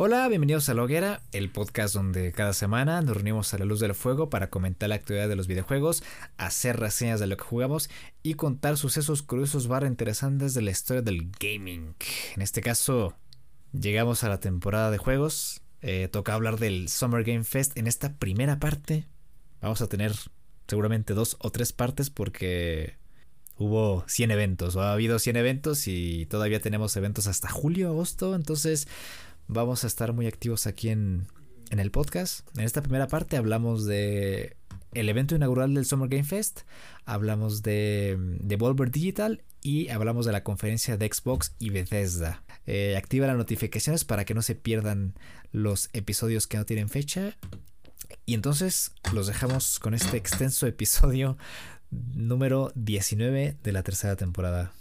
Hola, bienvenidos a La el podcast donde cada semana nos reunimos a la luz del fuego para comentar la actividad de los videojuegos, hacer reseñas de lo que jugamos y contar sucesos curiosos barra interesantes de la historia del gaming. En este caso, llegamos a la temporada de juegos. Eh, toca hablar del Summer Game Fest. En esta primera parte vamos a tener seguramente dos o tres partes porque hubo 100 eventos, o ha habido 100 eventos y todavía tenemos eventos hasta julio, agosto, entonces vamos a estar muy activos aquí en, en el podcast. En esta primera parte hablamos de el evento inaugural del Summer Game Fest, hablamos de, de Volver Digital y hablamos de la conferencia de Xbox y Bethesda. Eh, activa las notificaciones para que no se pierdan los episodios que no tienen fecha. Y entonces los dejamos con este extenso episodio número 19 de la tercera temporada.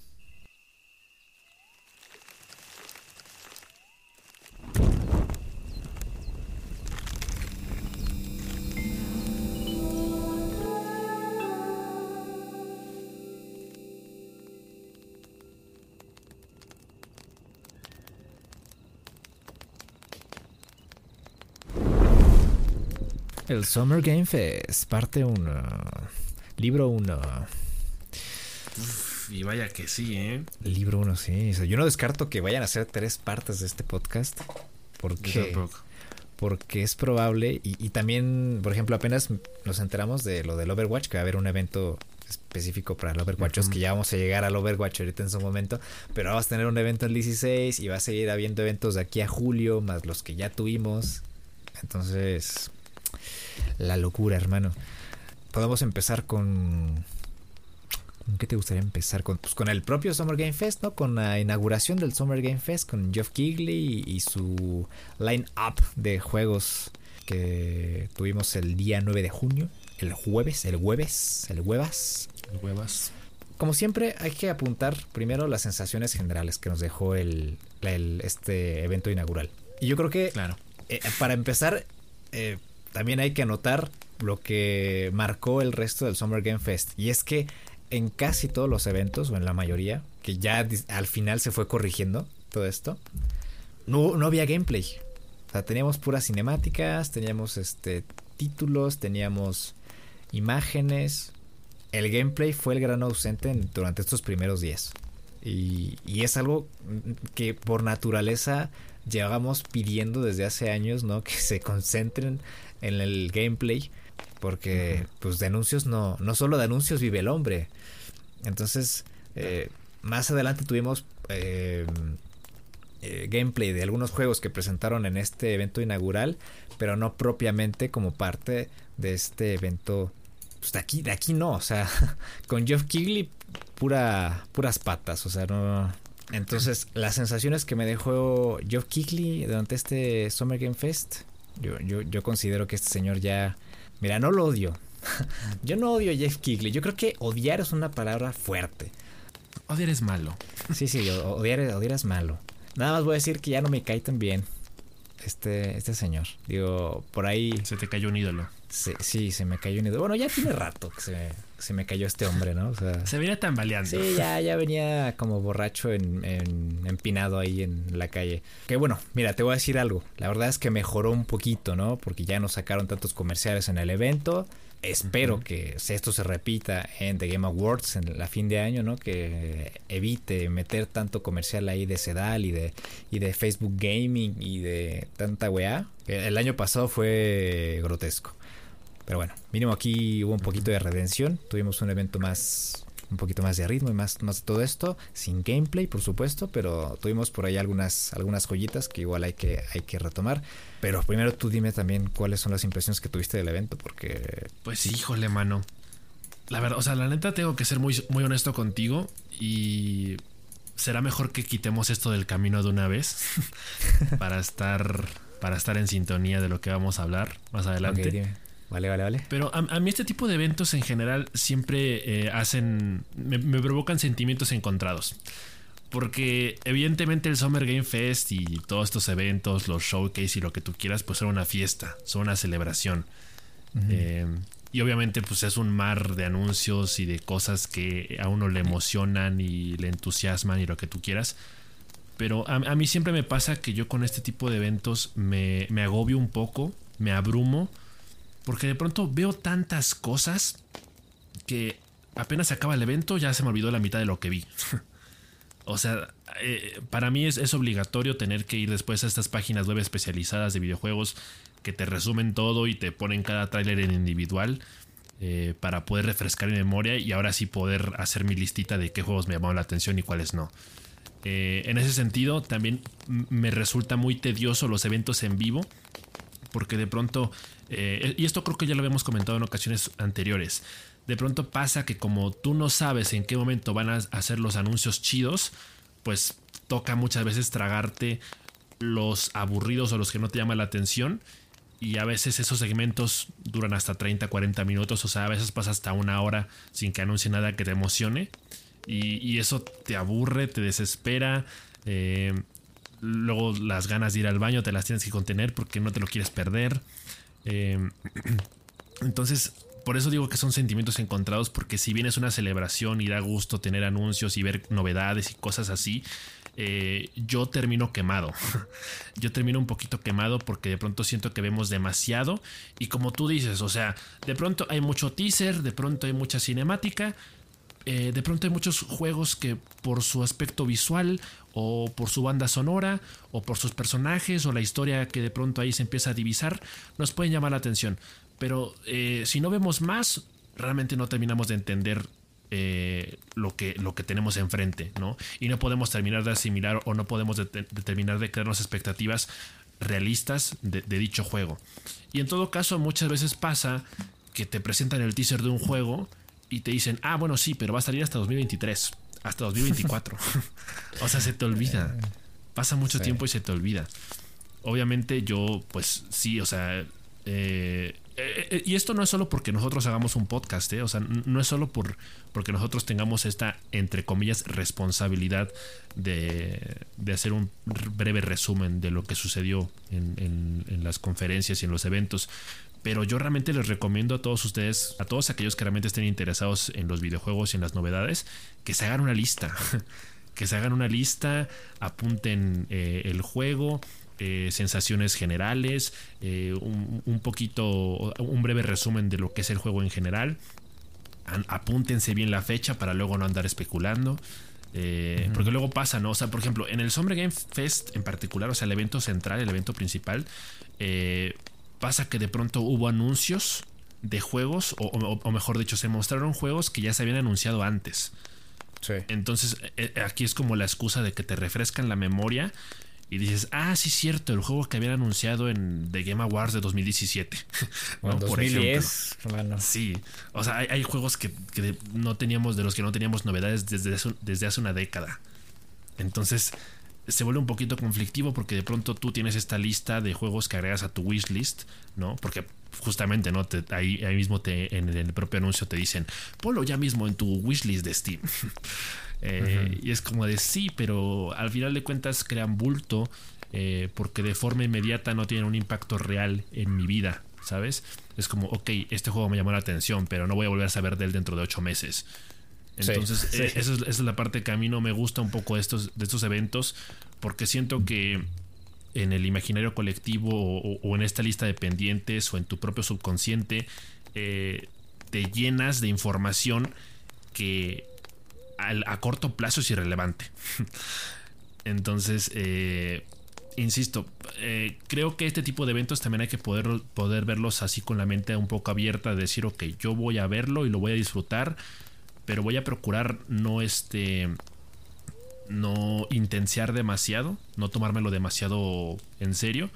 El Summer Game Fest, parte 1. Libro 1. Y vaya que sí, ¿eh? Libro 1, sí. yo no descarto que vayan a ser tres partes de este podcast. Porque, porque es probable. Y, también, por ejemplo, apenas nos enteramos de lo del Overwatch, que va a haber un evento específico para el Overwatch. Es que ya vamos a llegar al Overwatch ahorita en su momento. Pero vamos a tener un evento el 16 y va a seguir habiendo eventos de aquí a julio, más los que ya tuvimos. Entonces, la locura, hermano. Podemos empezar con... ¿Con qué te gustaría empezar? Con, pues con el propio Summer Game Fest, ¿no? Con la inauguración del Summer Game Fest, con Geoff Keighley y, su line-up de juegos que tuvimos el día 9 de junio, el jueves, el jueves, el huevas. El huevas. Como siempre, hay que apuntar primero las sensaciones generales que nos dejó el, este evento inaugural. Y yo creo que, claro. Eh, para empezar, eh, también hay que anotar lo que marcó el resto del Summer Game Fest. Y es que en casi todos los eventos, o en la mayoría, que ya al final se fue corrigiendo todo esto, no, no había gameplay. O sea, teníamos puras cinemáticas, teníamos este títulos, teníamos imágenes. El gameplay fue el gran ausente durante estos primeros días. Y, y, es algo que por naturaleza llevamos pidiendo desde hace años, ¿no? Que se concentren en el gameplay. Porque, pues, de anuncios no, no solo de anuncios vive el hombre. Entonces, eh, más adelante tuvimos eh, eh, gameplay de algunos juegos que presentaron en este evento inaugural, pero no propiamente como parte de este evento. Pues de aquí, de aquí no, o sea, con Jeff Kigley, pura, puras patas, o sea, no. Entonces, las sensaciones que me dejó Jeff Kigley durante este Summer Game Fest yo, yo, yo considero que este señor ya... Mira, no lo odio. yo no odio a Jeff Kigley. Yo creo que odiar es una palabra fuerte. Odiar es malo. sí, sí, odiar, odiar es malo. Nada más voy a decir que ya no me cae tan bien este, este señor. Digo, por ahí... Se te cayó un ídolo. Sí, sí, se me cayó un ídolo. Bueno, ya tiene rato que se, se me cayó este hombre, ¿no? O sea, se venía tambaleando. Sí, ya, ya venía como borracho en, empinado ahí en la calle. Que bueno, mira, te voy a decir algo. La verdad es que mejoró un poquito, ¿no? Porque ya no sacaron tantos comerciales en el evento. Espero que esto se repita en The Game Awards en la fin de año, ¿no? Que evite meter tanto comercial ahí de Sedal y de, y de Facebook Gaming y de tanta weá. El año pasado fue grotesco. Pero bueno, mínimo aquí hubo un poquito de redención. Tuvimos un evento más, un poquito más de ritmo y más, más de todo esto. Sin gameplay, por supuesto, pero tuvimos por ahí algunas, algunas joyitas que igual hay que, hay que retomar. Pero primero tú dime también cuáles son las impresiones que tuviste del evento, porque... Pues híjole, mano. La verdad, o sea, la neta tengo que ser muy, muy honesto contigo y será mejor que quitemos esto del camino de una vez para estar para estar en sintonía de lo que vamos a hablar más adelante. Vale, vale, vale. Pero a, mí este tipo de eventos en general siempre eh, hacen, me, provocan sentimientos encontrados. Porque evidentemente el Summer Game Fest y todos estos eventos, los showcase y lo que tú quieras, pues son una fiesta, son una celebración. Eh, y obviamente pues es un mar de anuncios y de cosas que a uno le emocionan y le entusiasman y lo que tú quieras. Pero a, mí siempre me pasa que yo con este tipo de eventos me, me agobio un poco, me abrumo, porque de pronto veo tantas cosas que apenas se acaba el evento ya se me olvidó la mitad de lo que vi. o sea, eh, para mí es, obligatorio tener que ir después a estas páginas web especializadas de videojuegos que te resumen todo y te ponen cada tráiler en individual eh, para poder refrescar mi memoria y ahora sí poder hacer mi listita de qué juegos me llamaron la atención y cuáles no. Eh, en ese sentido, también me resulta muy tedioso los eventos en vivo porque de pronto, y esto creo que ya lo habíamos comentado en ocasiones anteriores, de pronto pasa que como tú no sabes en qué momento van a hacer los anuncios chidos, pues toca muchas veces tragarte los aburridos o los que no te llaman la atención. Y a veces esos segmentos duran hasta 30, 40 minutos. O sea, a veces pasa hasta una hora sin que anuncie nada que te emocione. Y, eso te aburre, te desespera. Eh, luego las ganas de ir al baño te las tienes que contener porque no te lo quieres perder. Eh, entonces por eso digo que son sentimientos encontrados, porque si bien es una celebración y da gusto tener anuncios y ver novedades y cosas así, eh, yo termino quemado. yo termino un poquito quemado porque de pronto siento que vemos demasiado. Y como tú dices, o sea, de pronto hay mucho teaser, de pronto hay mucha cinemática. Eh, de pronto hay muchos juegos que por su aspecto visual o por su banda sonora o por sus personajes o la historia que de pronto ahí se empieza a divisar nos pueden llamar la atención. Pero eh, si no vemos más, realmente no terminamos de entender eh, lo, que, lo que tenemos enfrente, ¿no? Y no podemos terminar de asimilar o no podemos terminar de crearnos expectativas realistas de, dicho juego. Y en todo caso, muchas veces pasa que te presentan el teaser de un juego y te dicen, ah, bueno, sí, pero va a salir hasta 2023, hasta 2024. o sea, se te olvida. Pasa mucho tiempo y se te olvida. Obviamente yo, pues sí, o sea, eh, eh, eh, y esto no es solo porque nosotros hagamos un podcast, ¿eh? o sea, no es solo por, porque nosotros tengamos esta, entre comillas, responsabilidad de, hacer un breve resumen de lo que sucedió en, las conferencias y en los eventos. Pero yo realmente les recomiendo a todos ustedes, a todos aquellos que realmente estén interesados en los videojuegos y en las novedades, que se hagan una lista. que se hagan una lista, apunten el juego, eh, sensaciones generales, eh, un, poquito, un breve resumen de lo que es el juego en general. apúntense bien la fecha para luego no andar especulando. Eh, porque luego pasa, ¿no? O sea, por ejemplo, en el Summer Game Fest en particular, o sea, el evento central, el evento principal, pasa que de pronto hubo anuncios de juegos, o, mejor dicho, se mostraron juegos que ya se habían anunciado antes. Entonces, aquí es como la excusa de que te refrescan la memoria y dices, ah, sí, cierto, el juego que habían anunciado en The Game Awards de 2017. ¿no? 2010, Sí, o sea, hay, juegos que, no teníamos, de los que no teníamos novedades desde, desde hace una década. Entonces, se vuelve un poquito conflictivo porque de pronto tú tienes esta lista de juegos que agregas a tu wishlist, ¿no? Porque justamente, ¿no? ahí, ahí mismo te, en el propio anuncio te dicen, ponlo ya mismo en tu wishlist de Steam. Eh, y es como de sí, pero al final de cuentas crean bulto eh, porque de forma inmediata no tienen un impacto real en mi vida, ¿sabes? Es como, ok, este juego me llamó la atención, pero no voy a volver a saber de él dentro de ocho meses. Entonces, eh, esa, es, la parte que a mí no me gusta un poco de estos, de estos eventos, porque siento que en el imaginario colectivo o, en esta lista de pendientes o en tu propio subconsciente, te llenas de información que a corto plazo es irrelevante. Entonces, eh, insisto, eh, creo que este tipo de eventos también hay que poder, poder verlos así con la mente un poco abierta, de decir, ok, yo voy a verlo y lo voy a disfrutar, pero voy a procurar no este no intensiar demasiado, no tomármelo demasiado en serio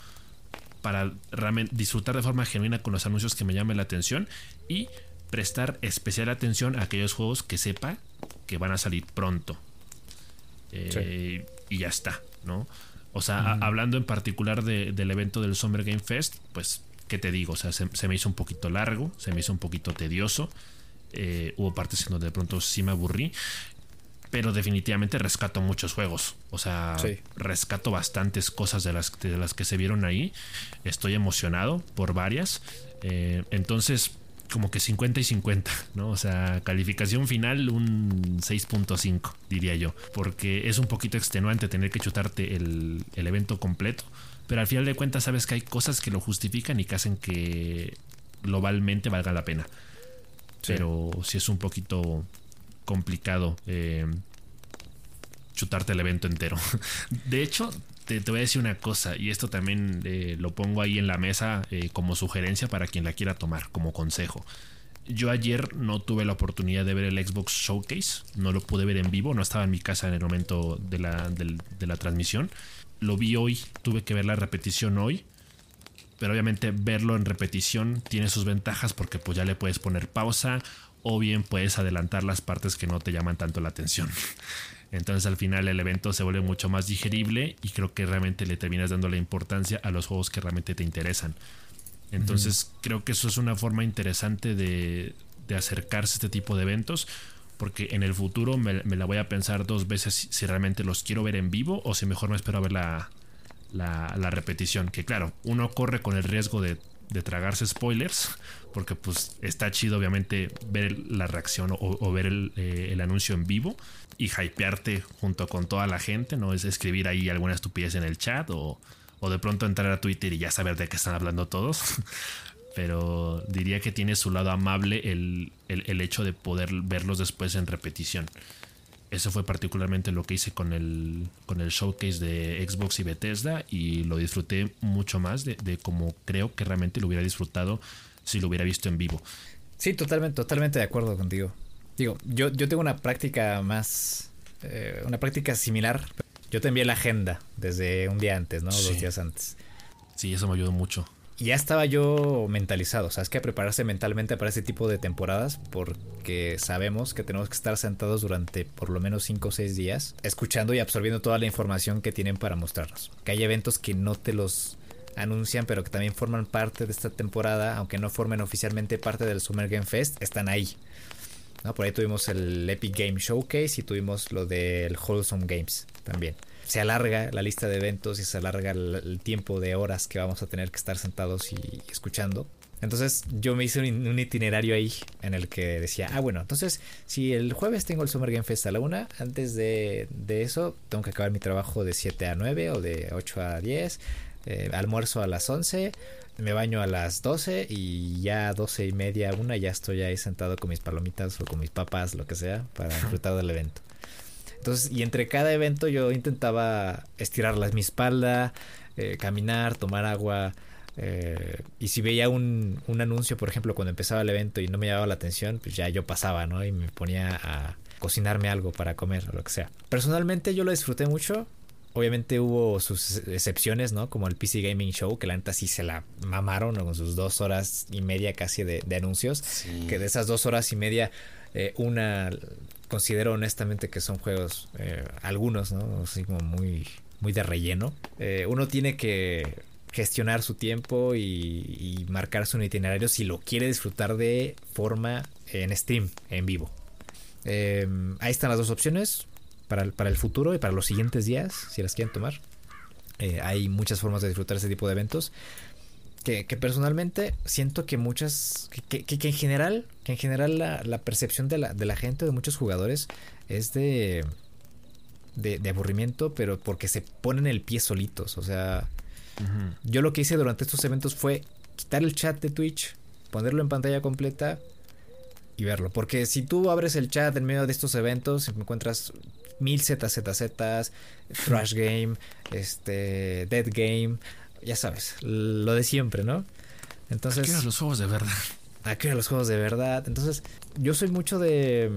para realmente disfrutar de forma genuina con los anuncios que me llamen la atención y prestar especial atención a aquellos juegos que sepa que van a salir pronto. Eh, y ya está, ¿no? O sea, hablando en particular del evento del Summer Game Fest, pues, ¿qué te digo? O sea, se, me hizo un poquito largo, se me hizo un poquito tedioso. Eh, hubo partes en donde de pronto sí me aburrí. Pero definitivamente rescato muchos juegos. O sea, rescato bastantes cosas de las, de las que se vieron ahí. Estoy emocionado por varias. Eh, entonces, como que 50 y 50, ¿no? O sea, calificación final un 6.5, diría yo, porque es un poquito extenuante tener que chutarte el, el evento completo, pero al final de cuentas sabes que hay cosas que lo justifican y que hacen que globalmente valga la pena. Pero si es un poquito complicado eh, chutarte el evento entero. De hecho, te, voy a decir una cosa, y esto también eh, lo pongo ahí en la mesa eh, como sugerencia para quien la quiera tomar, como consejo. Yo ayer no tuve la oportunidad de ver el Xbox Showcase, no lo pude ver en vivo, no estaba en mi casa en el momento de la, de la transmisión. Lo vi hoy, tuve que ver la repetición hoy pero obviamente verlo en repetición tiene sus ventajas porque pues ya le puedes poner pausa o bien puedes adelantar las partes que no te llaman tanto la atención. Entonces al final el evento se vuelve mucho más digerible y creo que realmente le terminas dando la importancia a los juegos que realmente te interesan. Entonces creo que eso es una forma interesante de, acercarse a este tipo de eventos porque en el futuro me, la voy a pensar dos veces si, realmente los quiero ver en vivo o si mejor me espero a ver la, la, repetición. Que claro, uno corre con el riesgo de, tragarse spoilers, porque pues está chido obviamente ver la reacción o, ver eh, el, anuncio en vivo y hypearte junto con toda la gente, ¿no? Es escribir ahí alguna estupidez en el chat o, de pronto entrar a Twitter y ya saber de qué están hablando todos. Pero diría que tiene su lado amable el, el hecho de poder verlos después en repetición. Eso fue particularmente lo que hice con el, con el showcase de Xbox y Bethesda y lo disfruté mucho más de, como creo que realmente lo hubiera disfrutado si lo hubiera visto en vivo. Sí, totalmente, totalmente de acuerdo contigo. Digo, yo, yo tengo una práctica más, eh, una práctica similar. Yo te envié la agenda desde un día antes, ¿no? Dos días antes. Sí, eso me ayudó mucho ya estaba yo mentalizado, o sea, es que prepararse mentalmente para este tipo de temporadas porque sabemos que tenemos que estar sentados durante por lo menos 5 o 6 días escuchando y absorbiendo toda la información que tienen para mostrarnos. Que hay eventos que no te los anuncian, pero que también forman parte de esta temporada, aunque no formen oficialmente parte del Summer Game Fest, están ahí. Por ahí tuvimos el Epic Game Showcase y tuvimos lo del Wholesome Games también se alarga la lista de eventos y se alarga el, tiempo de horas que vamos a tener que estar sentados y, escuchando. Entonces yo me hice un, itinerario ahí en el que decía, ah bueno, entonces si el jueves tengo el Summer Game Fest a la una, antes de, eso tengo que acabar mi trabajo de 7 a 9 o de 8 a 10, eh, almuerzo a las 11, me baño a las 12 y ya a 12 y media, una, ya estoy ahí sentado con mis palomitas o con mis papas, lo que sea, para disfrutar del evento. Entonces, y entre cada evento yo intentaba estirar mi espalda, eh, caminar, tomar agua. Eh, y si veía un, un, anuncio, por ejemplo, cuando empezaba el evento y no me llamaba la atención, pues ya yo pasaba, ¿no? Y me ponía a cocinarme algo para comer o lo que sea. Personalmente yo lo disfruté mucho. Obviamente hubo sus excepciones, ¿no? Como el PC Gaming Show, que la neta sí se la mamaron con sus dos horas y media casi de, anuncios. Que de esas dos horas y media, eh, una considero honestamente que son juegos, eh, algunos, ¿no? Así como muy, muy de relleno. Eh, uno tiene que gestionar su tiempo y, marcarse un itinerario si lo quiere disfrutar de forma en stream, en vivo. Em, ahí están las dos opciones para el, para el futuro y para los siguientes días, si las quieren tomar. Eh, hay muchas formas de disfrutar ese tipo de eventos que, personalmente siento que muchas, que, que, en general, que en general la, percepción de la, de la, gente, de muchos jugadores, es de, de, aburrimiento, pero porque se ponen el pie solitos. O sea, yo lo que hice durante estos eventos fue quitar el chat de Twitch, ponerlo en pantalla completa y verlo. Porque si tú abres el chat en medio de estos eventos, encuentras mil ZZZ, Trash Game, este, Dead Game ya sabes, lo de siempre, ¿no? Entonces. Aquí los juegos de verdad. Aquí los juegos de verdad. Entonces, yo soy mucho de,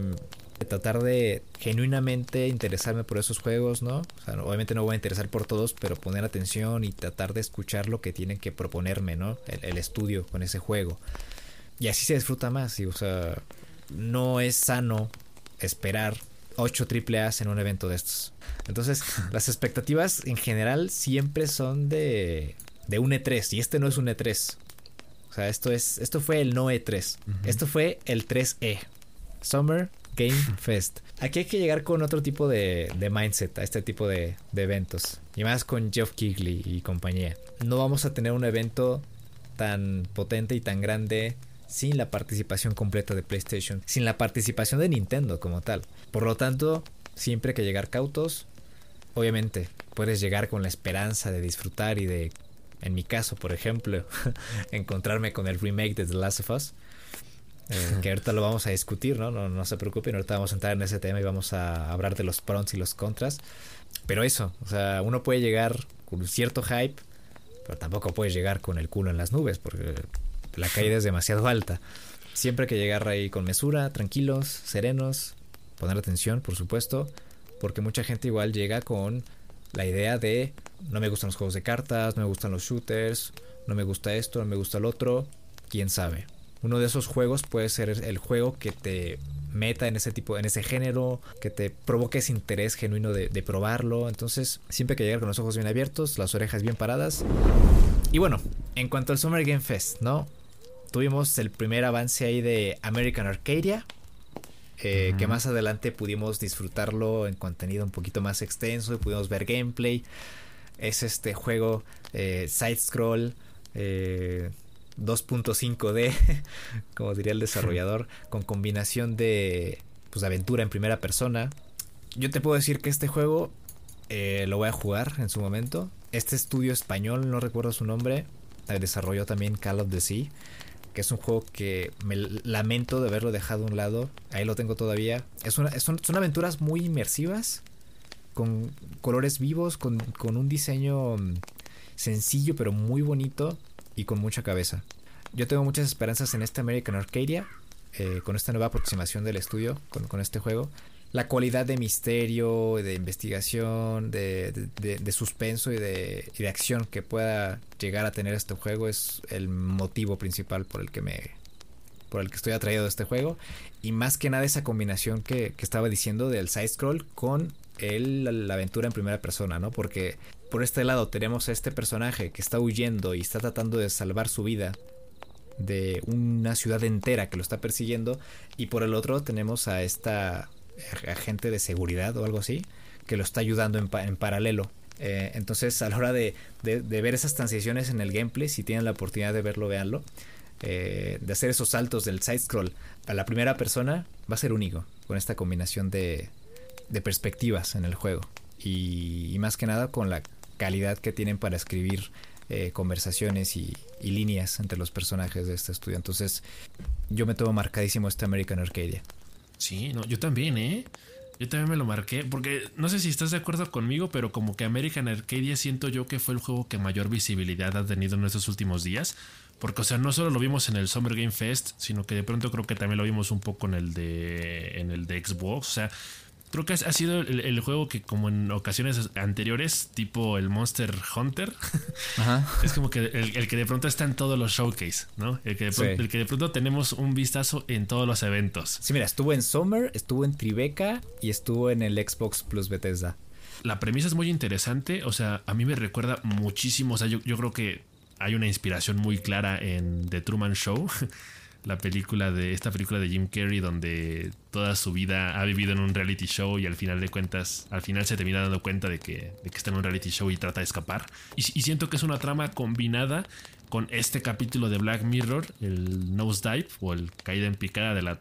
tratar de genuinamente interesarme por esos juegos, ¿no? O sea, obviamente no voy a interesar por todos, pero poner atención y tratar de escuchar lo que tienen que proponerme, ¿no? El, estudio con ese juego. Y así se disfruta más, y, o sea, no es sano esperar 8 triple A en un evento de estos. Entonces, las expectativas en general siempre son de, de un E3 y este no es un E3. O sea, esto es esto fue el no E3. Esto fue el 3E. Summer Game Fest. Aquí hay que llegar con otro tipo de, de mindset a este tipo de, de, eventos. Y más con Geoff Keighley y compañía. No vamos a tener un evento tan potente y tan grande sin la participación completa de PlayStation, sin la participación de Nintendo como tal. Por lo tanto, siempre hay que llegar cautos. Obviamente, puedes llegar con la esperanza de disfrutar y de, en mi caso, por ejemplo, encontrarme con el remake de The Last of Us. Eh, que ahorita lo vamos a discutir, ¿no? ¿no? No se preocupen, ahorita vamos a entrar en ese tema y vamos a hablar de los pros y los contras. Pero eso, o sea, uno puede llegar con cierto hype, pero tampoco puedes llegar con el culo en las nubes, porque la caída es demasiado alta. Siempre hay que llegar ahí con mesura, tranquilos, serenos, poner atención, por supuesto, porque mucha gente igual llega con la idea de no me gustan los juegos de cartas, no me gustan los shooters, no me gusta esto, no me gusta el otro, quién sabe. Uno de esos juegos puede ser el juego que te meta en ese tipo, en ese género, que te provoque ese interés genuino de, probarlo. Entonces, siempre que llegar con los ojos bien abiertos, las orejas bien paradas. Y bueno, en cuanto al Summer Game Fest, ¿no? Tuvimos el primer avance ahí de American Arcadia. Eh, que más adelante pudimos disfrutarlo en contenido un poquito más extenso y pudimos ver gameplay. Es este juego eh, side scroll eh, 2.5D, como diría el desarrollador, con combinación de pues, aventura en primera persona. Yo te puedo decir que este juego eh, lo voy a jugar en su momento. Este estudio español, no recuerdo su nombre, eh, desarrolló también Call of the Sea, que es un juego que me lamento de haberlo dejado a un lado. Ahí lo tengo todavía. Es son, son aventuras muy inmersivas, con colores vivos, con, con un diseño mm, sencillo pero muy bonito y con mucha cabeza. Yo tengo muchas esperanzas en este American Arcadia, eh, con esta nueva aproximación del estudio, con, con, este juego. La cualidad de misterio, de investigación, de, de, de suspenso y de, y de, acción que pueda llegar a tener este juego es el motivo principal por el que me por el que estoy atraído a este juego y más que nada esa combinación que, que estaba diciendo del side scroll con el, la aventura en primera persona, ¿no? Porque por este lado tenemos a este personaje que está huyendo y está tratando de salvar su vida de una ciudad entera que lo está persiguiendo y por el otro tenemos a esta agente de seguridad o algo así que lo está ayudando en, pa en paralelo. Eh, entonces a la hora de, de, ver esas transiciones en el gameplay, si tienen la oportunidad de verlo, véanlo. Eh, de hacer esos saltos del side scroll a la primera persona va a ser único con esta combinación de, de perspectivas en el juego y, y, más que nada con la calidad que tienen para escribir eh, conversaciones y, y, líneas entre los personajes de este estudio. Entonces, yo me tomo marcadísimo este American Arcadia. Sí, no, yo también, ¿eh? Yo también me lo marqué, porque no sé si estás de acuerdo conmigo, pero como que American Arcadia siento yo que fue el juego que mayor visibilidad ha tenido en estos últimos días. Porque, o sea, no solo lo vimos en el Summer Game Fest, sino que de pronto creo que también lo vimos un poco en el de, en el de Xbox. O sea, creo que ha sido el, el, juego que como en ocasiones anteriores, tipo el Monster Hunter, Ajá. es como que el, el, que de pronto está en todos los showcase, ¿no? El que, de pronto, sí. el que de pronto tenemos un vistazo en todos los eventos. Sí, mira, estuvo en Summer, estuvo en Tribeca y estuvo en el Xbox Plus Bethesda. La premisa es muy interesante, o sea, a mí me recuerda muchísimo, o sea, yo, yo creo que hay una inspiración muy clara en The Truman Show. la película de esta película de Jim Carrey donde toda su vida ha vivido en un reality show y al final de cuentas al final se termina dando cuenta de que, de que está en un reality show y trata de escapar. Y, y, siento que es una trama combinada con este capítulo de Black Mirror el Nosedive o el caída en picada de la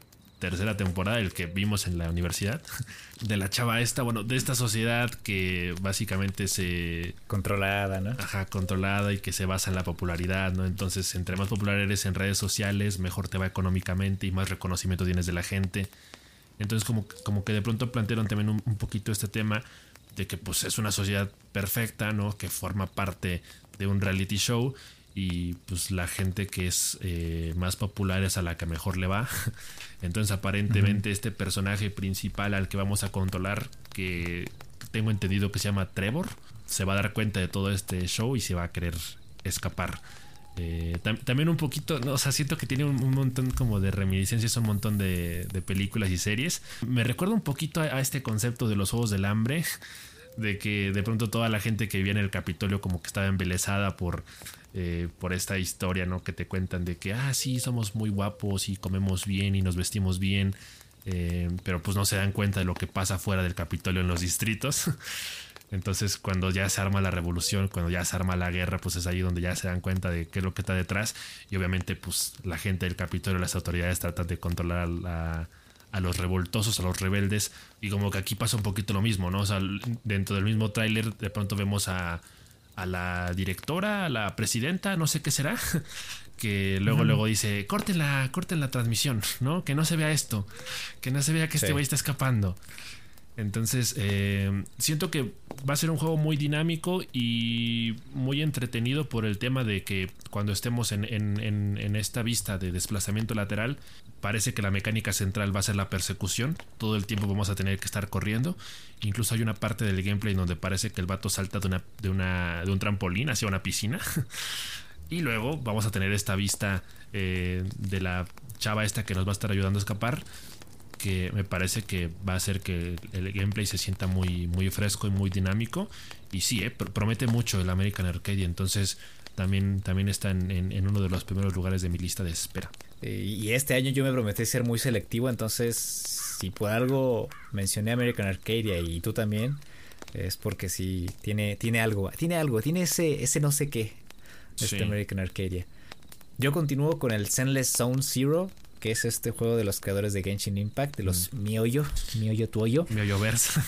tercera temporada, el que vimos en la universidad, de la chava esta, bueno, de esta sociedad que básicamente se... Controlada, ¿no? Ajá, controlada y que se basa en la popularidad, ¿no? Entonces, entre más popular eres en redes sociales, mejor te va económicamente y más reconocimiento tienes de la gente. Entonces, como, como que de pronto plantearon también un, un poquito este tema de que pues es una sociedad perfecta, ¿no? Que forma parte de un reality show y pues la gente que es eh, más popular es a la que mejor le va. Entonces aparentemente uh -huh. este personaje principal al que vamos a controlar, que tengo entendido que se llama Trevor, se va a dar cuenta de todo este show y se va a querer escapar. Eh, tam también un poquito, no, o sea, siento que tiene un, un, montón como de reminiscencias, un montón de, de películas y series. Me recuerda un poquito a, a este concepto de los Juegos del Hambre, de que de pronto toda la gente que vivía en el Capitolio como que estaba embelesada por eh, por esta historia, ¿no? Que te cuentan de que, ah, sí, somos muy guapos y comemos bien y nos vestimos bien, eh, pero pues no se dan cuenta de lo que pasa fuera del Capitolio en los distritos. Entonces, cuando ya se arma la revolución, cuando ya se arma la guerra, pues es ahí donde ya se dan cuenta de qué es lo que está detrás. Y obviamente, pues la gente del Capitolio, las autoridades tratan de controlar a, a los revoltosos, a los rebeldes. Y como que aquí pasa un poquito lo mismo, ¿no? O sea, dentro del mismo tráiler, de pronto vemos a, a la directora, a la presidenta, no sé qué será, que luego, luego dice, corten la, corten la transmisión, ¿no? Que no se vea esto, que no se vea que este güey está escapando. Entonces, eh, siento que va a ser un juego muy dinámico y muy entretenido por el tema de que cuando estemos en, en, esta vista de desplazamiento lateral, parece que la mecánica central va a ser la persecución. Todo el tiempo vamos a tener que estar corriendo. Incluso hay una parte del gameplay donde parece que el vato salta de, una, de, un trampolín hacia una piscina. y luego vamos a tener esta vista eh, de la chava esta que nos va a estar ayudando a escapar que me parece que va a hacer que el gameplay se sienta muy, muy fresco y muy dinámico. Y sí, eh, promete mucho el American Arcade. Entonces también, también está en, uno de los primeros lugares de mi lista de espera. Y este año yo me prometí ser muy selectivo. Entonces, si por algo mencioné American Arcadia y tú también, es porque sí tiene, tiene algo. Tiene algo, tiene ese, ese no sé qué. Este American Arcadia. Yo continúo con el Zenless Zone Zero que es este juego de los creadores de Genshin Impact, de los mm. Mioyo, Mioyo Tuoyo. Mioyo Verso.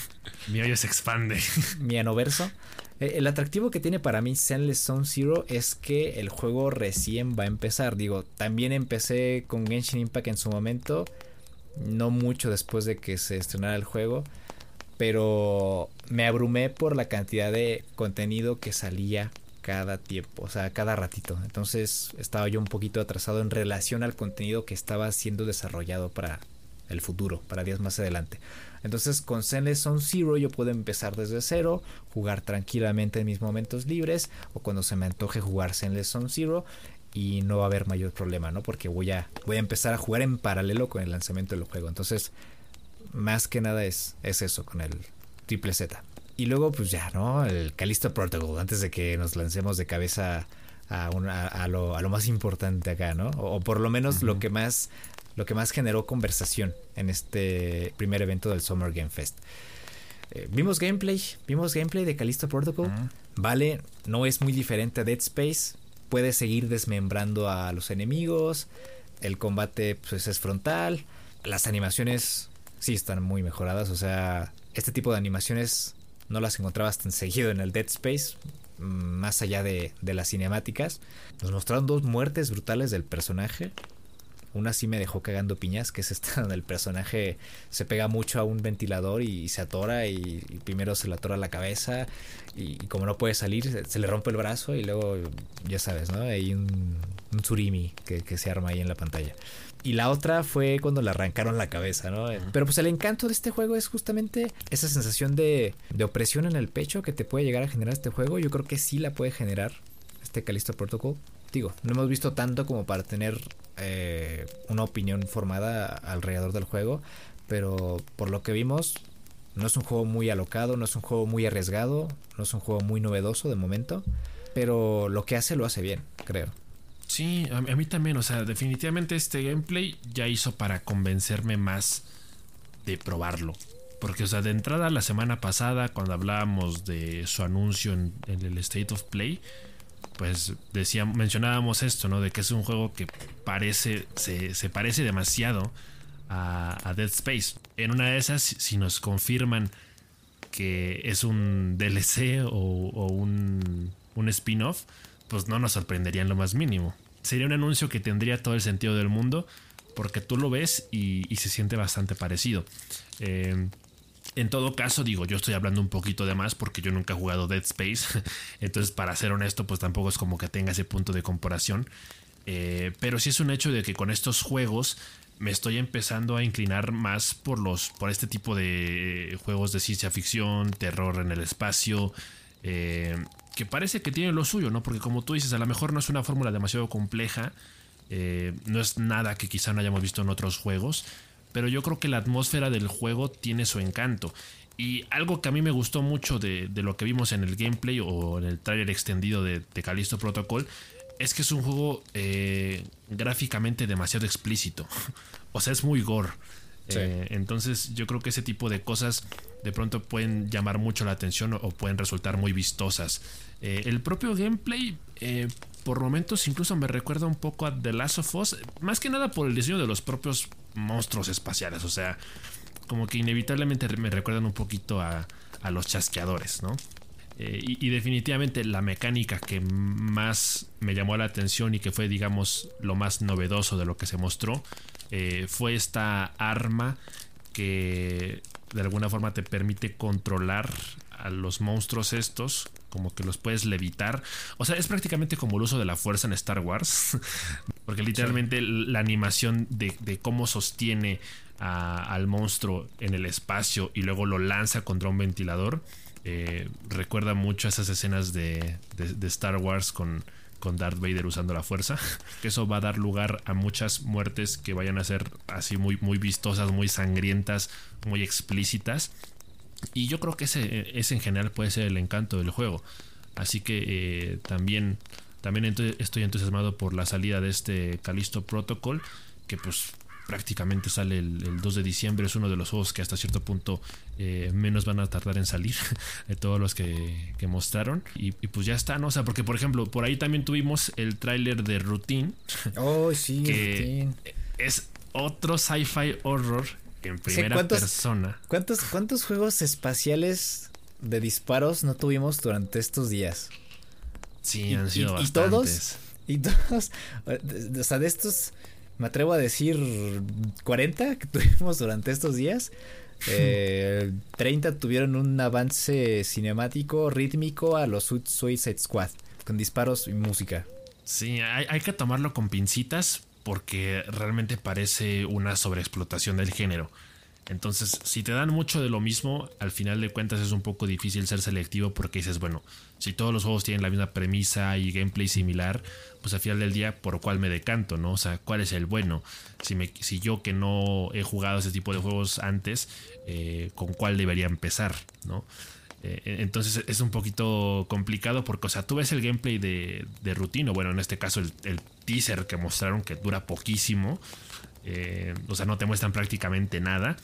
Mioyo se expande. Mianoverso. Eh, el atractivo que tiene para mí Zenless Zone Zero es que el juego recién va a empezar. Digo, también empecé con Genshin Impact en su momento, no mucho después de que se estrenara el juego, pero me abrumé por la cantidad de contenido que salía cada tiempo, o sea, cada ratito. Entonces estaba yo un poquito atrasado en relación al contenido que estaba siendo desarrollado para el futuro, para días más adelante. Entonces con Zenless Zone Zero yo puedo empezar desde cero, jugar tranquilamente en mis momentos libres o cuando se me antoje jugar Zenless Zone Zero y no va a haber mayor problema, ¿no? Porque voy a, voy a empezar a jugar en paralelo con el lanzamiento del juego. Entonces, más que nada es, es eso con el triple Z. Y luego, pues ya, ¿no? El Callisto Protocol, antes de que nos lancemos de cabeza a, a, lo, a lo, más importante acá, ¿no? O, por lo menos lo que más lo que más generó conversación en este primer evento del Summer Game Fest. Eh, vimos gameplay, vimos gameplay de Callisto Protocol. Vale, no es muy diferente a Dead Space. Puede seguir desmembrando a los enemigos. El combate pues, es frontal. Las animaciones sí están muy mejoradas. O sea, este tipo de animaciones no las encontrabas tan seguido en el Dead Space, mm, más allá de, de las cinemáticas. Nos mostraron dos muertes brutales del personaje. Una sí me dejó cagando piñas, que es esta donde el personaje se pega mucho a un ventilador y, se atora y, primero se le atora la cabeza y, como no puede salir se, le rompe el brazo y luego ya sabes, ¿no? Hay un, un surimi que, que se arma ahí en la pantalla. Y la otra fue cuando le arrancaron la cabeza, ¿no? Pero pues el encanto de este juego es justamente esa sensación de, de, opresión en el pecho que te puede llegar a generar este juego. Yo creo que sí la puede generar este Callisto Protocol. No hemos visto tanto como para tener eh, una opinión formada alrededor del juego. Pero por lo que vimos, no es un juego muy alocado, no es un juego muy arriesgado, no es un juego muy novedoso de momento. Pero lo que hace lo hace bien, creo. Sí, a, mí también, o sea, definitivamente este gameplay ya hizo para convencerme más de probarlo. Porque, o sea, de entrada la semana pasada, cuando hablábamos de su anuncio en, el State of Play, pues mencionábamos esto, ¿no? De que es un juego que parece, se, parece demasiado a, Dead Space. En una de esas, si nos confirman que es un DLC o, o un, un spin-off, pues no nos sorprendería en lo más mínimo. Sería un anuncio que tendría todo el sentido del mundo porque tú lo ves y, se siente bastante parecido. Eh, en todo caso, digo, yo estoy hablando un poquito de más porque yo nunca he jugado Dead Space. Entonces, para ser honesto, pues tampoco es como que tenga ese punto de comparación. Eh, pero sí es un hecho de que con estos juegos me estoy empezando a inclinar más por los. por este tipo de juegos de ciencia ficción, terror en el espacio. Eh, que parece que tiene lo suyo, ¿no? Porque como tú dices, a lo mejor no es una fórmula demasiado compleja, eh, no es nada que quizá no hayamos visto en otros juegos, pero yo creo que la atmósfera del juego tiene su encanto. Y algo que a mí me gustó mucho de, lo que vimos en el gameplay o en el trailer extendido de, de Callisto Protocol es que es un juego eh, gráficamente demasiado explícito. o sea, es muy gore. Eh, entonces yo creo que ese tipo de cosas de pronto pueden llamar mucho la atención o, pueden resultar muy vistosas. Eh, el propio gameplay, por momentos, incluso me recuerda un poco a The Last of Us, más que nada por el diseño de los propios monstruos espaciales. O sea, como que inevitablemente me recuerdan un poquito a, a los chasqueadores, ¿no? Eh, y, definitivamente la mecánica que más me llamó la atención y que fue, digamos, lo más novedoso de lo que se mostró, eh, fue esta arma que de alguna forma te permite controlar a los monstruos estos, como que los puedes levitar. O sea, es prácticamente como el uso de la fuerza en Star Wars, porque literalmente la animación de, cómo sostiene al monstruo en el espacio y luego lo lanza contra un ventilador eh, recuerda mucho a esas escenas de, Star Wars con, con Darth Vader usando la fuerza. Que eso va a dar lugar a muchas muertes que vayan a ser así muy, muy vistosas, muy sangrientas, muy explícitas. Y yo creo que ese, ese en general puede ser el encanto del juego. Así que eh, también, también estoy entusiasmado por la salida de este Callisto Protocol. Que pues prácticamente sale el, 2 de diciembre. Es uno de los juegos que hasta cierto punto eh, menos van a tardar en salir de todos los que, mostraron. Y, pues ya está, ¿no? O sea, porque por ejemplo, por ahí también tuvimos el tráiler de Routine. Oh, sí, que Es otro sci-fi horror en primera persona. ¿cuántos, ¿Cuántos juegos espaciales de disparos no tuvimos durante estos días? Sí, han sido bastantes. Y todos, y todos, o sea, de estos me atrevo a decir 40 que tuvimos durante estos días. Eh, 30 tuvieron un avance cinemático, rítmico a los Suicide Squad, con disparos y música. Sí, hay, hay que tomarlo con pincitas porque realmente parece una sobreexplotación del género. Entonces, si te dan mucho de lo mismo, al final de cuentas es un poco difícil ser selectivo porque dices, bueno, si todos los juegos tienen la misma premisa y gameplay similar, pues al final del día, ¿por cuál me decanto? ¿no? O sea, ¿cuál es el bueno? Si, me, si yo que no he jugado ese tipo de juegos antes, eh, ¿con cuál debería empezar? ¿no? Eh, entonces es un poquito complicado porque, o sea, tú ves el gameplay de, de Rutino, bueno, en este caso el teaser que mostraron que dura poquísimo. Eh, o sea, no te muestran prácticamente nada.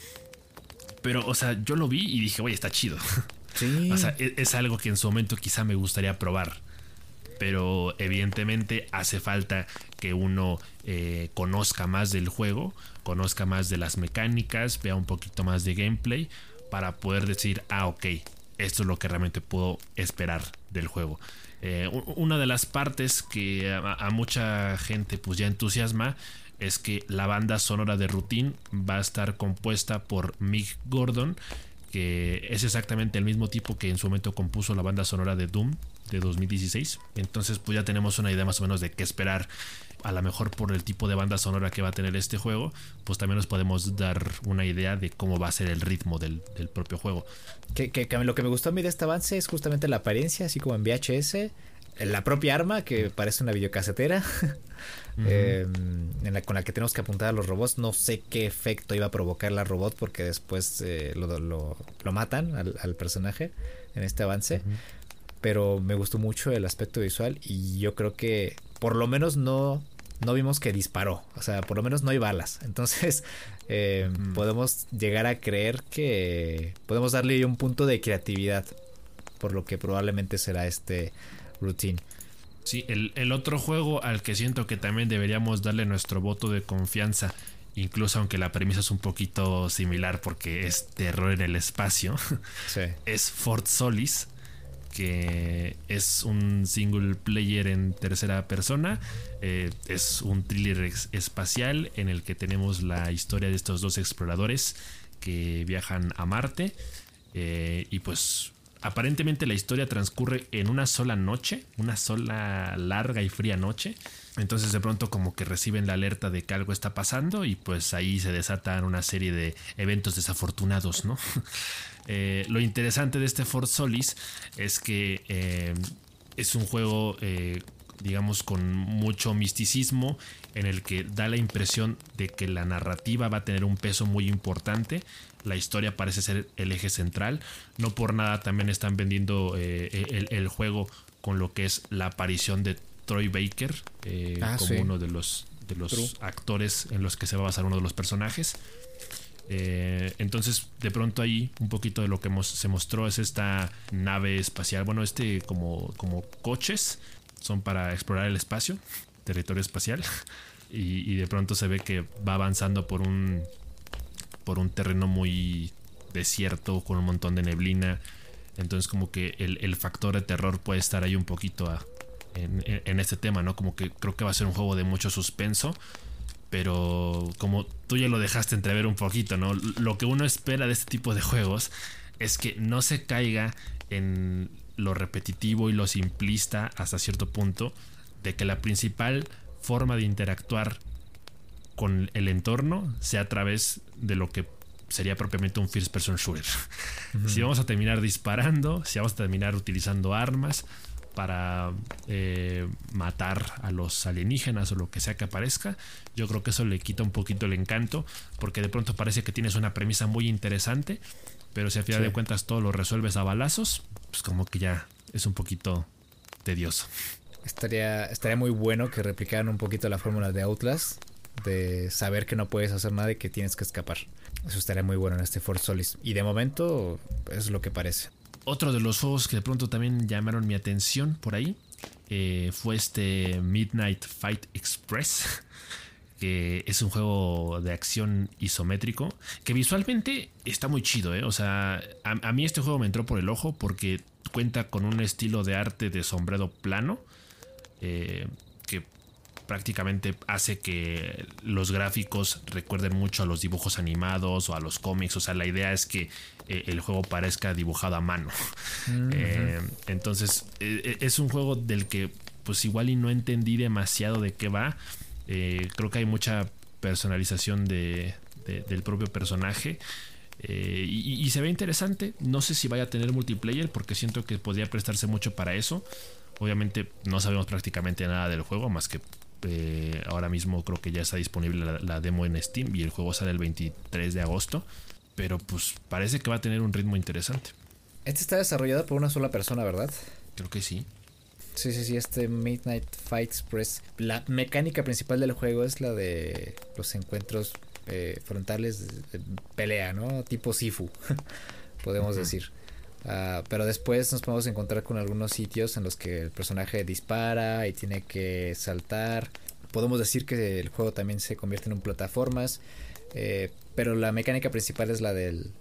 Pero, o sea, yo lo vi y dije, oye, está chido. o sea, e-, es, algo que en su momento quizá me gustaría probar. Pero evidentemente hace falta que uno eh, conozca más del juego, conozca más de las mecánicas, vea un poquito más de gameplay para poder decir, ah, ok, esto es lo que realmente puedo esperar del juego. Eh, una de las partes que a, mucha gente pues ya entusiasma es que la banda sonora de Routine va a estar compuesta por Mick Gordon, que es exactamente el mismo tipo que en su momento compuso la banda sonora de Doom de 2016. Entonces pues ya tenemos una idea más o menos de qué esperar. A lo mejor por el tipo de banda sonora que va a tener este juego, pues también nos podemos dar una idea de cómo va a ser el ritmo del, propio juego. Que, que, lo que me gustó a mí de este avance es justamente la apariencia, así como en VHS la propia arma que parece una videocasetera em, en la, con la que tenemos que apuntar a los robots. No sé qué efecto iba a provocar la robot porque después eh, lo, lo, matan al, personaje en este avance. Pero me gustó mucho el aspecto visual y yo creo que por lo menos no, no vimos que disparó. O sea, por lo menos no hay balas. Entonces em, podemos llegar a creer que podemos darle un punto de creatividad por lo que probablemente será este Routine. Sí, el, otro juego al que siento que también deberíamos darle nuestro voto de confianza, incluso aunque la premisa es un poquito similar porque es terror en el espacio, es Fort Solis, que es un single player en tercera persona. Eh, es un thriller espacial en el que tenemos la historia de estos dos exploradores que viajan a Marte. Eh, y pues Aparentemente la historia transcurre en una sola noche, una sola larga y fría noche. Entonces de pronto como que reciben la alerta de que algo está pasando y pues ahí se desatan una serie de eventos desafortunados, ¿no? Eh, lo interesante de este Fort Solis es que eh, es un juego eh, digamos, con mucho misticismo, en el que da la impresión de que la narrativa va a tener un peso muy importante. La historia parece ser el eje central. No por nada también están vendiendo eh, el, juego con lo que es la aparición de Troy Baker eh, ah, como uno de los, de los actores en los que se va a basar uno de los personajes. Eh, entonces, de pronto ahí un poquito de lo que se mostró es esta nave espacial. Bueno, este como, como coches son para explorar el espacio, territorio espacial. Y, de pronto se ve que va avanzando por un, por un terreno muy desierto, con un montón de neblina. Entonces como que el, factor de terror puede estar ahí un poquito en, en, este tema, ¿no? Como que creo que va a ser un juego de mucho suspenso pero como tú ya lo dejaste entrever un poquito, ¿no? Lo que uno espera de este tipo de juegos es que no se caiga en lo repetitivo y lo simplista hasta cierto punto de que la principal forma de interactuar con el entorno sea a través de lo que sería propiamente un first person shooter. Si vamos a terminar disparando, si vamos a terminar utilizando armas, para eh, matar a los alienígenas o lo que sea que aparezca. Yo creo que eso le quita un poquito el encanto, porque de pronto parece que tienes una premisa muy interesante, pero si al final de cuentas todo lo resuelves a balazos, pues como que ya es un poquito tedioso. Estaría, estaría muy bueno que replicaran un poquito la fórmula de Outlast, de saber que no puedes hacer nada y que tienes que escapar. Eso estaría muy bueno en este Fort Solis. Y de momento es lo que parece. Otro de los juegos que de pronto también llamaron mi atención por ahí eh, fue este Midnight Fight Express, que es un juego de acción isométrico, que visualmente está muy chido, ¿eh? O sea, a, mí este juego me entró por el ojo porque cuenta con un estilo de arte de sombrero plano, eh, prácticamente hace que los gráficos recuerden mucho a los dibujos animados o a los cómics. O sea, la idea es que eh, el juego parezca dibujado a mano. Eh, entonces, eh, es un juego del que pues igual y no entendí demasiado de qué va. creo que hay mucha personalización de, del propio personaje. y, y, se ve interesante. No sé si vaya a tener multiplayer porque siento que podría prestarse mucho para eso. Obviamente no sabemos prácticamente nada del juego más que eh, ahora mismo creo que ya está disponible la, demo en Steam y el juego sale el 23 de agosto. Pero pues parece que va a tener un ritmo interesante. Este está desarrollado por una sola persona, ¿verdad? Creo que sí. Sí, sí, sí, este Midnight Fight Express. La mecánica principal del juego es la de los encuentros eh, frontales de, pelea, ¿no? Tipo Sifu, podemos decir. Ah, pero después nos podemos encontrar con algunos sitios en los que el personaje dispara y tiene que saltar. Podemos decir que el juego también se convierte en un plataformas. Eh, pero la mecánica principal es la del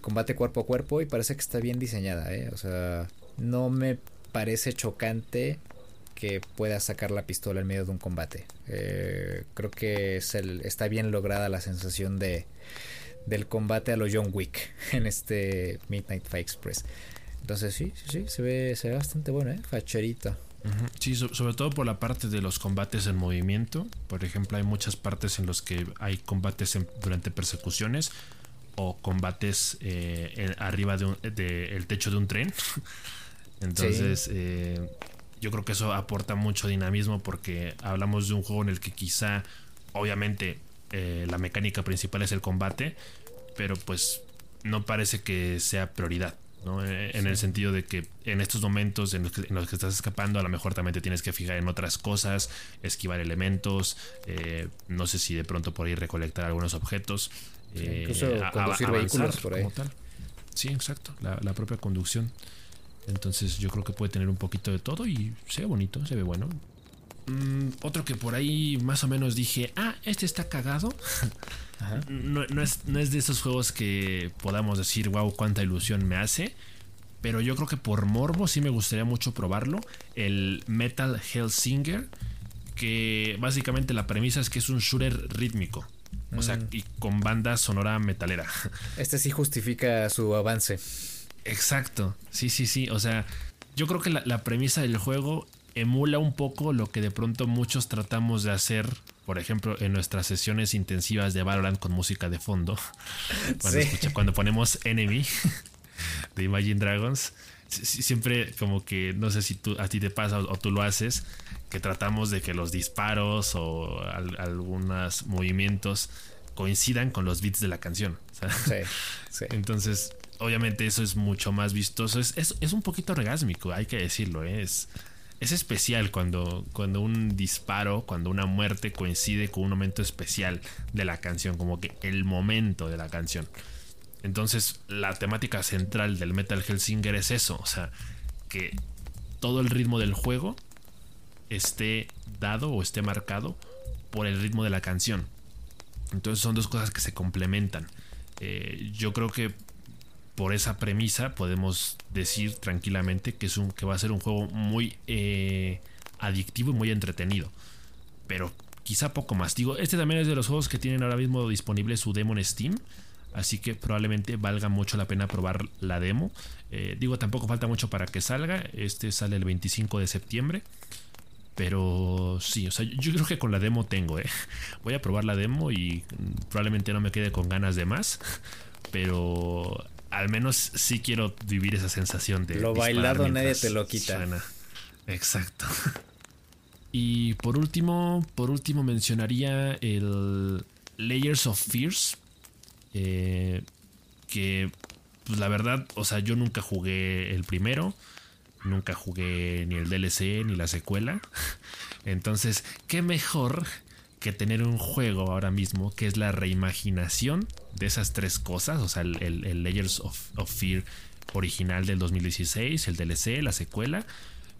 combate cuerpo a cuerpo y parece que está bien diseñada. ¿eh? O sea, no me parece chocante que pueda sacar la pistola en medio de un combate. Eh, creo que está bien lograda la sensación de del combate a los John Wick en este Midnight Fight Express. Entonces sí, sí, sí, se ve, se ve bastante bueno, ¿eh? Facherita. Sí, sobre todo por la parte de los combates en movimiento. Por ejemplo, hay muchas partes en los que hay combates durante persecuciones o combates eh, arriba del de el techo de un tren. Entonces, eh, yo creo que eso aporta mucho dinamismo porque hablamos de un juego en el que quizá, obviamente, eh, la mecánica principal es el combate, pero pues no parece que sea prioridad. ¿no? Eh, en el sentido de que en estos momentos en los, que, estás escapando a lo mejor también te tienes que fijar en otras cosas, esquivar elementos, eh, no sé si de pronto por ahí recolectar algunos objetos. incluso conducir vehículos por ahí. Sí, exacto, la, la, propia conducción. Entonces yo creo que puede tener un poquito de todo y se ve bonito, se ve bueno. Mm, otro que por ahí más o menos dije, ah, este está cagado. No, es, de esos juegos que podamos decir, wow, cuánta ilusión me hace. Pero yo creo que por morbo sí me gustaría mucho probarlo. El Metal Hellsinger. Que básicamente la premisa es que es un shooter rítmico. O sea, mm. y con banda sonora metalera. Este sí justifica su avance. Exacto. Sí, sí, sí. O sea, yo creo que la premisa del juego emula un poco lo que de pronto muchos tratamos de hacer, por ejemplo, en nuestras sesiones intensivas de Valorant con música de fondo. Cuando, cuando ponemos Enemy de Imagine Dragons, siempre como que no sé si tú, a ti te pasa o, tú lo haces, que tratamos de que los disparos o algunos movimientos coincidan con los beats de la canción. Entonces, obviamente eso es mucho más vistoso. Es, es, un poquito regásmico, hay que decirlo. ¿eh? Es, es especial cuando, cuando un disparo, cuando una muerte coincide con un momento especial de la canción, como que el momento de la canción. Entonces, la temática central del Metal Hellsinger es eso, o sea, que todo el ritmo del juego esté dado o esté marcado por el ritmo de la canción. Entonces son dos cosas que se complementan. Eh, yo creo que por esa premisa podemos decir tranquilamente que, es un, que va a ser un juego muy eh, adictivo y muy entretenido. Pero quizá poco más. Digo, este también es de los juegos que tienen ahora mismo disponible su demo en Steam. Así que probablemente valga mucho la pena probar la demo. Eh, digo, tampoco falta mucho para que salga. Este sale el 25 de septiembre. Pero sí, o sea, yo creo que con la demo tengo, ¿eh? Voy a probar la demo y probablemente no me quede con ganas de más. Pero al menos sí quiero vivir esa sensación de... Lo bailado nadie te lo quita. Exacto. Y por último, por último mencionaría el Layers of Fears. Eh, que pues la verdad, o sea, yo nunca jugué el primero. Nunca jugué ni el DLC ni la secuela. Entonces, ¿qué mejor que tener un juego ahora mismo que es la reimaginación de esas tres cosas? O sea, el, Layers of, Fear original del 2016, el DLC, la secuela.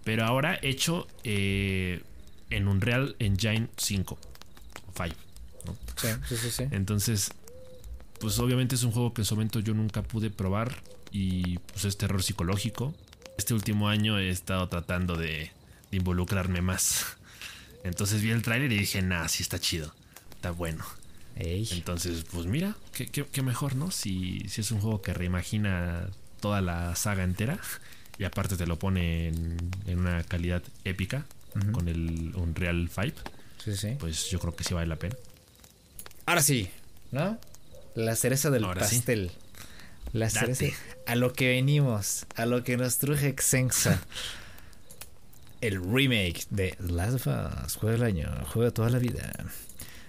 Pero ahora hecho eh, en un Real Engine 5 o 5. Sí, sí, sí, Entonces, pues obviamente es un juego que en su momento yo nunca pude probar y pues es terror psicológico este último año he estado tratando de, involucrarme más. Entonces vi el tráiler y dije, nah, sí está chido, está bueno. Entonces, pues mira, qué, mejor, ¿no? Si, si es un juego que reimagina toda la saga entera y aparte te lo pone en, una calidad épica con el Unreal 5, sí, sí. pues yo creo que sí vale la pena. Ahora sí, ¿no? La cereza del pastel. La cereza. A lo que venimos, a lo que nos truje Exensa. el remake de Last of Us, juego del año, juego de toda la vida.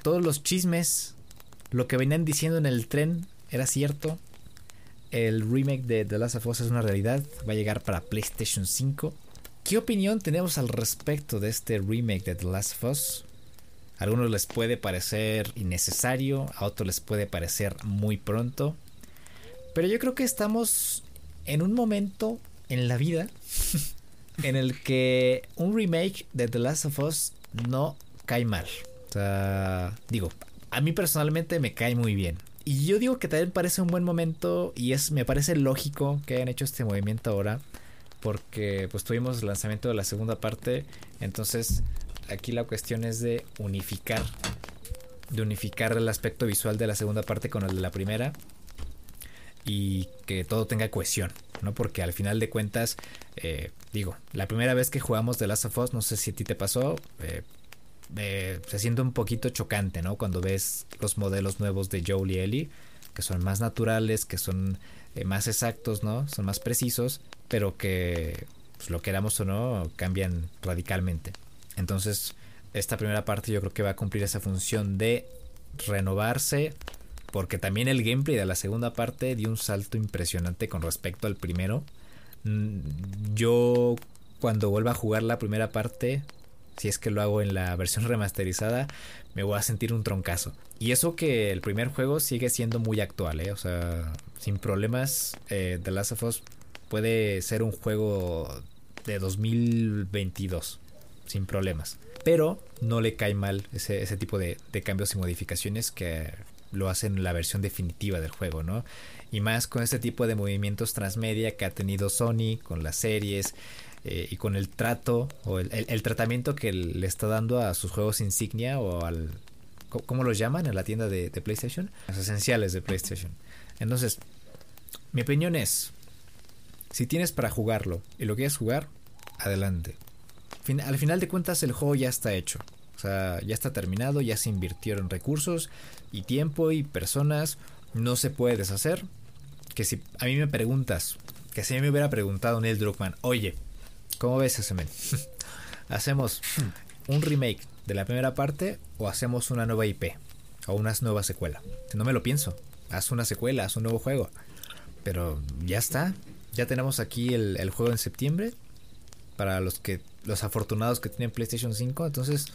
Todos los chismes, lo que venían diciendo en el tren era cierto. El remake de The Last of Us es una realidad, va a llegar para PlayStation 5. ¿Qué opinión tenemos al respecto de este remake de The Last of Us? A algunos les puede parecer innecesario, a otros les puede parecer muy pronto. Pero yo creo que estamos en un momento en la vida en el que un remake de The Last of Us no cae mal. O sea, digo, a mí personalmente me cae muy bien. Y yo digo que también parece un buen momento y es me parece lógico que hayan hecho este movimiento ahora porque pues tuvimos el lanzamiento de la segunda parte, entonces aquí la cuestión es de unificar de unificar el aspecto visual de la segunda parte con el de la primera y que todo tenga cohesión, ¿no? Porque al final de cuentas, eh, digo, la primera vez que jugamos The Last of Us, no sé si a ti te pasó, eh, eh, se siente un poquito chocante, ¿no? Cuando ves los modelos nuevos de Joel y que son más naturales, que son más exactos, ¿no? Son más precisos, pero que, pues, lo queramos o no, cambian radicalmente. Entonces, esta primera parte yo creo que va a cumplir esa función de renovarse, porque también el gameplay de la segunda parte dio un salto impresionante con respecto al primero. Mm, yo cuando vuelva a jugar la primera parte, si es que lo hago en la versión remasterizada, me voy a sentir un troncazo. Y eso que el primer juego sigue siendo muy actual, ¿eh? o sea, sin problemas, eh, The Last of Us puede ser un juego de 2022, sin problemas. Pero no le cae mal ese, tipo de cambios y modificaciones que lo hacen en la versión definitiva del juego, ¿no? Y más con este tipo de movimientos transmedia que ha tenido Sony con las series eh, y con el trato o el, tratamiento que le está dando a sus juegos insignia o al... ¿Cómo los llaman en la tienda de, PlayStation? Los esenciales de PlayStation. Entonces, mi opinión es, si tienes para jugarlo y lo quieres jugar, adelante. al final de cuentas el juego ya está hecho. O sea, ya está terminado, ya se invirtieron recursos, y tiempo y personas no se puede deshacer. Que si a mí me preguntas, que si a mí me hubiera preguntado Neil Druckmann, oye, ¿cómo ves ese men? ¿Hacemos un remake de la primera parte o hacemos una nueva IP o una nueva secuela? No me lo pienso. Haz una secuela, haz un nuevo juego. Pero ya está. Ya tenemos aquí el, el juego en septiembre. para los que los afortunados que tienen PlayStation 5, entonces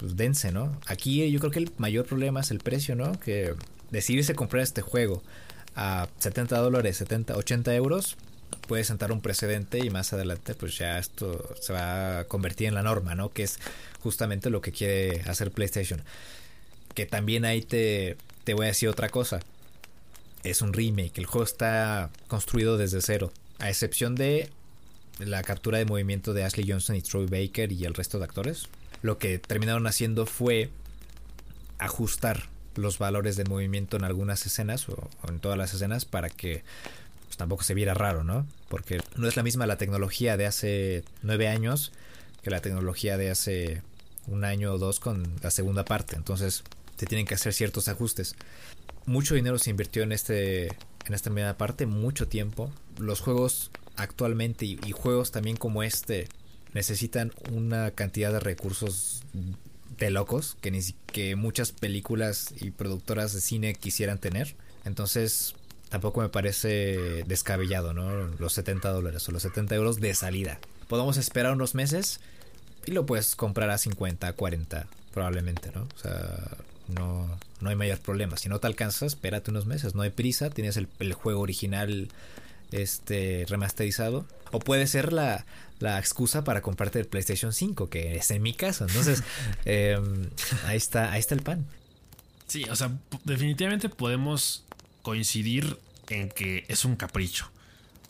pues dense, ¿no? Aquí yo creo que el mayor problema es el precio, ¿no? Que decidirse comprar este juego a 70 dólares, 70, 80 euros, puede sentar un precedente y más adelante pues ya esto se va a convertir en la norma, ¿no? Que es justamente lo que quiere hacer PlayStation. Que también ahí te, te voy a decir otra cosa. Es un remake, el juego está construido desde cero, a excepción de la captura de movimiento de Ashley Johnson y Troy Baker y el resto de actores lo que terminaron haciendo fue ajustar los valores de movimiento en algunas escenas o, en todas las escenas para que pues, tampoco se viera raro, ¿no? Porque no es la misma la tecnología de hace nueve años que la tecnología de hace un año o dos con la segunda parte. Entonces se tienen que hacer ciertos ajustes. Mucho dinero se invirtió en este en esta primera parte, mucho tiempo. Los juegos actualmente y juegos también como este necesitan una cantidad de recursos de locos que, ni, que muchas películas y productoras de cine quisieran tener. Entonces, tampoco me parece descabellado, ¿no? Los 70 dólares o los 70 euros de salida. Podemos esperar unos meses y lo puedes comprar a 50, 40, probablemente, ¿no? O sea, no, no hay mayor problema. Si no te alcanzas, espérate unos meses, no hay prisa, tienes el, el juego original este remasterizado. O puede ser la, la excusa para comprarte el PlayStation 5, que es en mi caso. Entonces, em, ahí, está, ahí está el pan. Sí, o sea, definitivamente podemos coincidir en que es un capricho.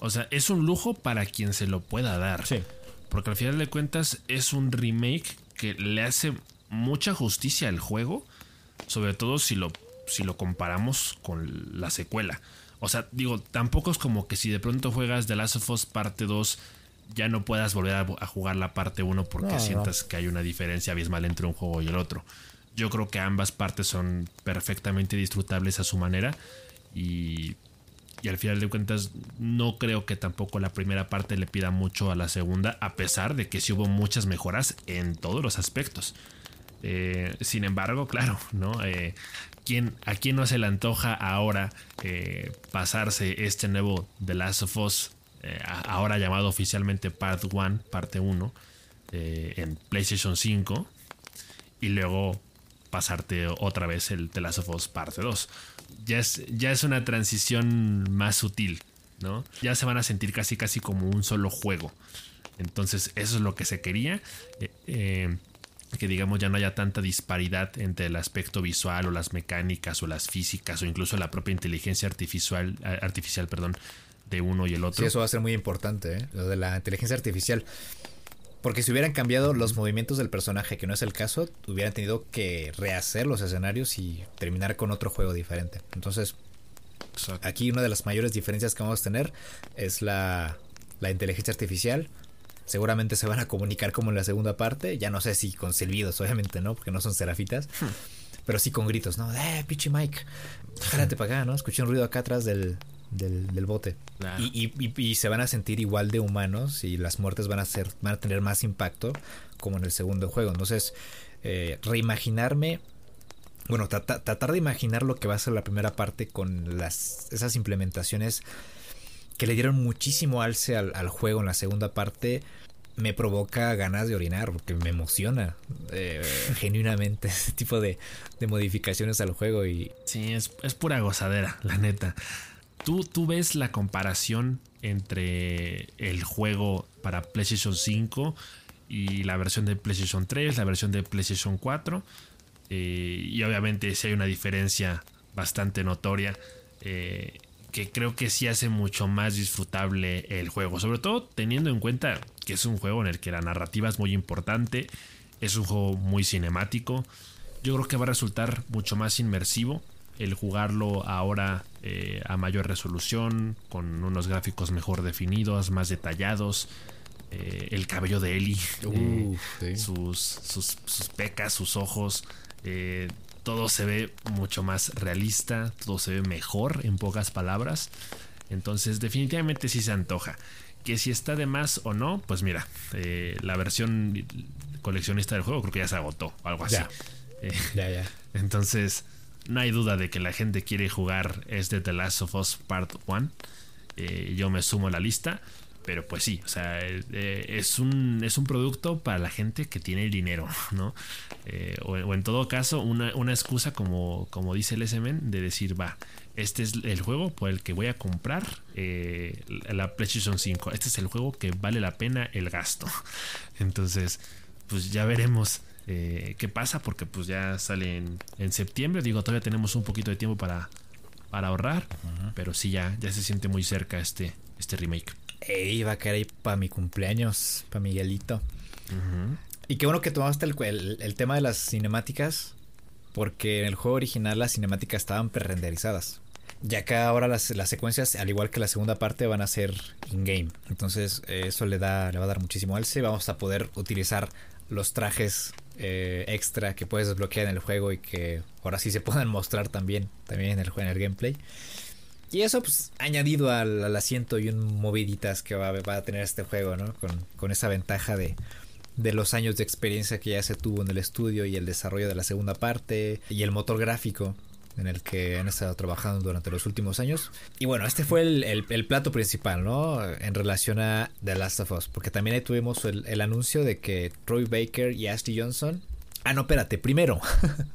O sea, es un lujo para quien se lo pueda dar. Sí. Porque al final de cuentas es un remake que le hace mucha justicia al juego. Sobre todo si lo, si lo comparamos con la secuela. O sea, digo, tampoco es como que si de pronto juegas The Last of Us parte 2 ya no puedas volver a, jugar la parte 1 porque sientas que hay una diferencia abismal entre un juego y el otro. Yo creo que ambas partes son perfectamente disfrutables a su manera y, y al final de cuentas no creo que tampoco la primera parte le pida mucho a la segunda a pesar de que sí hubo muchas mejoras en todos los aspectos. Eh, sin embargo, claro, ¿no? Eh, ¿A quién no se le antoja ahora eh, pasarse este nuevo The Last of Us, ahora llamado oficialmente Part 1, parte 1, en PlayStation 5, y luego pasarte otra vez el The Last of Us parte 2? Ya es, ya es una transición más sutil, ¿no? Ya se van a sentir casi casi como un solo juego. Entonces, eso es lo que se quería. Eh, que digamos ya no haya tanta disparidad entre el aspecto visual o las mecánicas o las físicas o incluso la propia inteligencia artificial, artificial perdón, de uno y el otro. Sí, eso va a ser muy importante, ¿eh? lo de la inteligencia artificial. Porque si hubieran cambiado los movimientos del personaje, que no es el caso, hubieran tenido que rehacer los escenarios y terminar con otro juego diferente. Entonces, aquí una de las mayores diferencias que vamos a tener es la, la inteligencia artificial Seguramente se van a comunicar como en la segunda parte. Ya no sé si con silbidos, obviamente, ¿no? Porque no son serafitas. Hmm. Pero sí con gritos, ¿no? ¡Eh, pinche Mike! Espérate para acá, ¿no? Escuché un ruido acá atrás del, del, bote. Y, y, se van a sentir igual de humanos y las muertes van a, ser, van a tener más impacto como en el segundo juego. Entonces, eh, reimaginarme bueno, tratar de imaginar lo que va a ser la primera parte con las, esas implementaciones que le dieron muchísimo alce al, al, juego en la segunda parte me provoca ganas de orinar, porque me emociona eh, genuinamente ese tipo de, modificaciones al juego. Y... Sí, es, pura gozadera, la neta. ¿Tú, tú ves la comparación entre el juego para PlayStation 5 y la versión de PlayStation 3, la versión de PlayStation 4. Eh, y obviamente si hay una diferencia bastante notoria. Eh, que creo que sí hace mucho más disfrutable el juego. Sobre todo teniendo en cuenta que es un juego en el que la narrativa es muy importante. Es un juego muy cinemático. Yo creo que va a resultar mucho más inmersivo el jugarlo ahora eh, a mayor resolución, con unos gráficos mejor definidos, más detallados. Eh, el cabello de Ellie, eh, sus, sus, sus, pecas, sus ojos, todo se ve mucho más realista, todo se ve mejor en pocas palabras. Entonces definitivamente sí se antoja. Que si está de más o no, pues mira, eh, la versión coleccionista del juego creo que ya se agotó, algo así. Eh, ya, ya. Entonces, no hay duda de que la gente quiere jugar este The Last of Us Part 1. Eh, yo me sumo a la lista. Pero pues sí, o sea, eh, es, un, es un producto para la gente que tiene el dinero, ¿no? Eh, o, en todo caso, una, una excusa, como, como dice el SMN, de decir, va, este es el juego por el que voy a comprar la PlayStation 5. Este es el juego que vale la pena el gasto. Entonces, pues ya veremos qué pasa, porque pues ya sale en, septiembre. Digo, todavía tenemos un poquito de tiempo para, para ahorrar, pero sí ya, ya se siente muy cerca este, este remake. Ey, va a caer ahí para mi cumpleaños, para Miguelito. Y qué bueno que tomaste el, el, tema de las cinemáticas, porque en el juego original las cinemáticas estaban pre-renderizadas. Ya que ahora las, las, secuencias, al igual que la segunda parte, van a ser in-game. Entonces eso le, da, le va a dar muchísimo alce. Vamos a poder utilizar los trajes eh, extra que puedes desbloquear en el juego y que ahora sí se puedan mostrar también, también en el, en el gameplay. Y eso, pues, añadido al, asiento y un moviditas que va, a tener este juego, ¿no? Con, esa ventaja de, de los años de experiencia que ya se tuvo en el estudio y el desarrollo de la segunda parte y el motor gráfico en el que han estado trabajando durante los últimos años. Y bueno, este fue el, plato principal, ¿no? En relación a The Last of Us, porque también ahí tuvimos el, anuncio de que Troy Baker y Ashley Johnson... Ah, no, espérate, primero.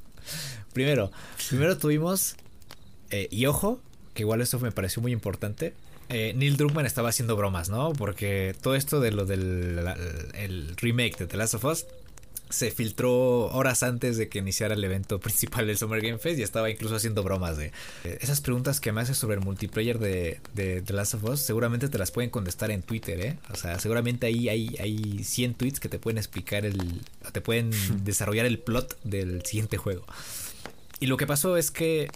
primero, primero tuvimos... Eh, y ojo, que igual esto me pareció muy importante. Eh, Neil Druckmann estaba haciendo bromas, ¿no? Porque todo esto de lo del el remake de The Last of Us se filtró horas antes de que iniciara el evento principal del Summer Game Fest y estaba incluso haciendo bromas de esas preguntas que me haces sobre el multiplayer de, de, The Last of Us seguramente te las pueden contestar en Twitter, ¿eh? O sea, seguramente ahí hay, hay 100 tweets que te pueden explicar el... te pueden desarrollar el plot del siguiente juego. Y lo que pasó es que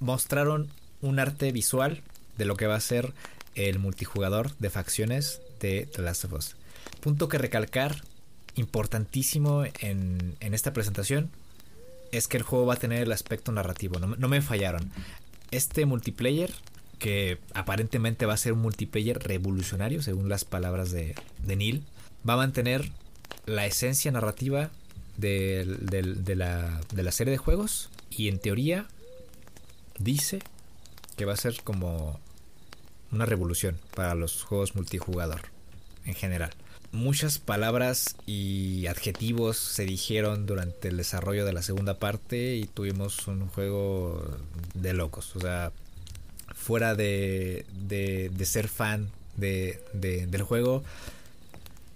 mostraron un arte visual de lo que va a ser el multijugador de facciones de The Last of Us. Punto que recalcar, importantísimo en, esta presentación, es que el juego va a tener el aspecto narrativo. No, me fallaron. Este multiplayer, que aparentemente va a ser un multiplayer revolucionario, según las palabras de, Neil, va a mantener la esencia narrativa de, la, de la serie de juegos y en teoría dice que va a ser como una revolución para los juegos multijugador en general. Muchas palabras y adjetivos se dijeron durante el desarrollo de la segunda parte y tuvimos un juego de locos. O sea, fuera de, de, ser fan de, del juego,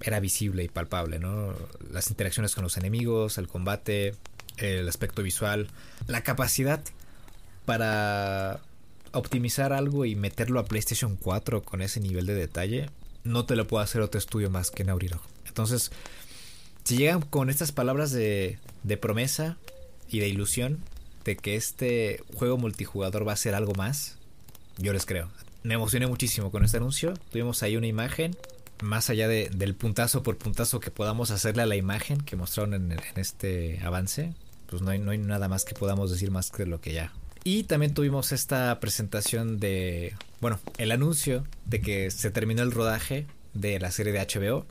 era visible y palpable, ¿no? Las interacciones con los enemigos, el combate, el aspecto visual, la capacidad para optimizar algo y meterlo a PlayStation 4 con ese nivel de detalle, no te lo puede hacer otro estudio más que Naughty Entonces, si llegan con estas palabras de, de promesa y de ilusión de que este juego multijugador va a ser algo más, yo les creo. Me emocioné muchísimo con este anuncio. Tuvimos ahí una imagen, más allá de, del puntazo por puntazo que podamos hacerle a la imagen que mostraron en, en este avance, pues no hay, no hay nada más que podamos decir más que lo que ya y también tuvimos esta presentación de, bueno, el anuncio de que se terminó el rodaje de la serie de HBO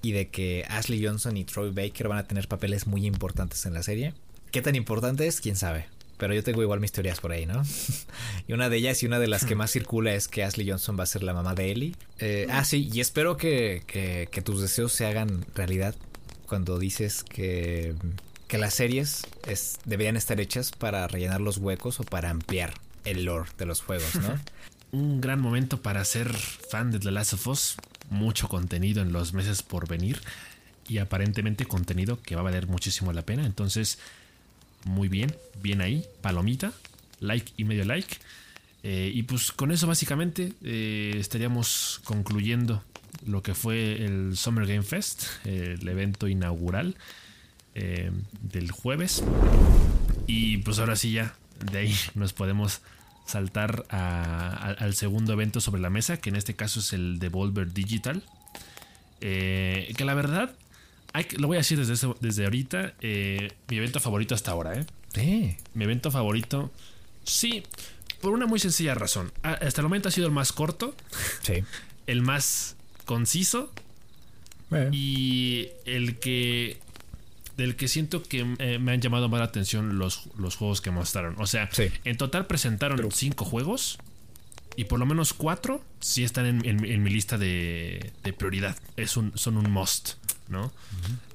y de que Ashley Johnson y Troy Baker van a tener papeles muy importantes en la serie. ¿Qué tan importantes? ¿Quién sabe? Pero yo tengo igual mis teorías por ahí, ¿no? y una de ellas y una de las que más circula es que Ashley Johnson va a ser la mamá de Ellie. Eh, ah, sí, y espero que, que, que tus deseos se hagan realidad cuando dices que que las series es, deberían estar hechas para rellenar los huecos o para ampliar el lore de los juegos, ¿no? Un gran momento para ser fan de The Last of Us. Mucho contenido en los meses por venir. Y aparentemente contenido que va a valer muchísimo la pena. Entonces, muy bien, bien ahí. Palomita, like y medio like. Eh, y pues con eso básicamente eh, estaríamos concluyendo lo que fue el Summer Game Fest, el evento inaugural. Eh, del jueves. Y pues ahora sí ya, de ahí nos podemos saltar al segundo evento sobre la mesa, que en este caso es el Devolver Digital. Eh, que la verdad, hay, lo voy a decir desde, desde ahorita, eh, mi evento favorito hasta ahora, ¿eh? Mi evento favorito, sí, por una muy sencilla razón. Ah, hasta el momento ha sido el más corto, sí. el más conciso y el que del que siento que eh, me han llamado más la atención los, los juegos que mostraron. O sea, en total presentaron cinco juegos Y por lo menos cuatro sí están en, mi lista de, prioridad. Es un, son un must, ¿no?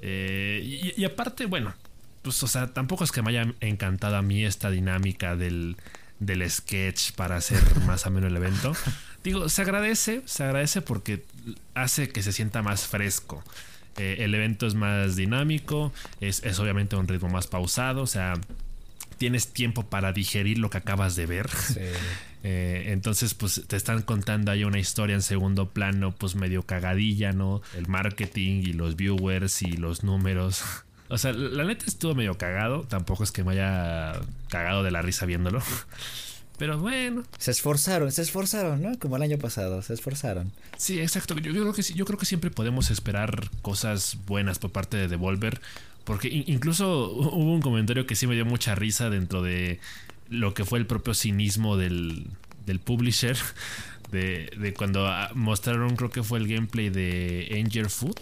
Eh, y, aparte, bueno, pues, o sea, tampoco es que me haya encantado a mí esta dinámica del, del sketch para hacer más o menos el evento. Digo, se agradece, se agradece porque hace que se sienta más fresco. Eh, el evento es más dinámico, es, es obviamente un ritmo más pausado, o sea, tienes tiempo para digerir lo que acabas de ver. Eh, entonces, pues te están contando ahí una historia en segundo plano, pues medio cagadilla, ¿no? El marketing y los viewers y los números. O sea, la neta estuvo medio cagado. Tampoco es que me haya cagado de la risa viéndolo. Pero bueno. Se esforzaron, se esforzaron, ¿no? Como el año pasado, se esforzaron. Sí, exacto. Yo, creo que yo creo que siempre podemos esperar cosas buenas por parte de Devolver. Porque incluso hubo un comentario que sí me dio mucha risa dentro de lo que fue el propio cinismo del, del publisher. De, de, cuando ah, mostraron, creo que fue el gameplay de Angel Foot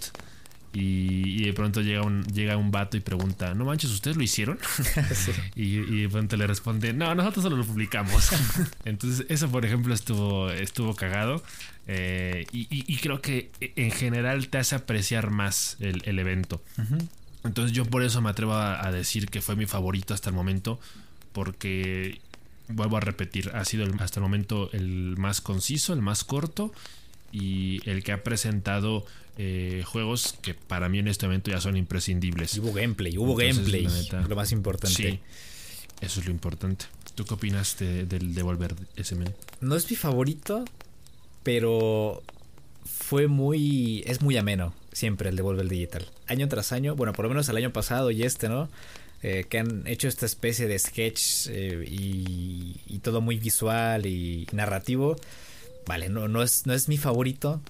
y, de pronto llega un, llega un vato y pregunta, no manches, ¿ustedes lo hicieron? y, de pronto le responde, no, nosotros solo lo publicamos. Entonces eso, por ejemplo, estuvo, estuvo cagado. Eh, y, creo que en general te hace apreciar más el, evento. Entonces yo por eso me atrevo a, decir que fue mi favorito hasta el momento. Porque, vuelvo a repetir, ha sido hasta el momento el más conciso, el más corto y el que ha presentado eh, juegos que para mí en este momento ya son imprescindibles. hubo gameplay, hubo gameplay, lo más importante. Sí, eso es lo importante. ¿Tú qué opinas del Devolver SM? No es mi favorito, pero fue muy. Es muy ameno siempre el Devolver Digital. Año tras año, bueno, por lo menos el año pasado y este, ¿no? Eh, que han hecho esta especie de sketch eh, y, y, todo muy visual y narrativo. Vale, no, no, es, no es mi favorito,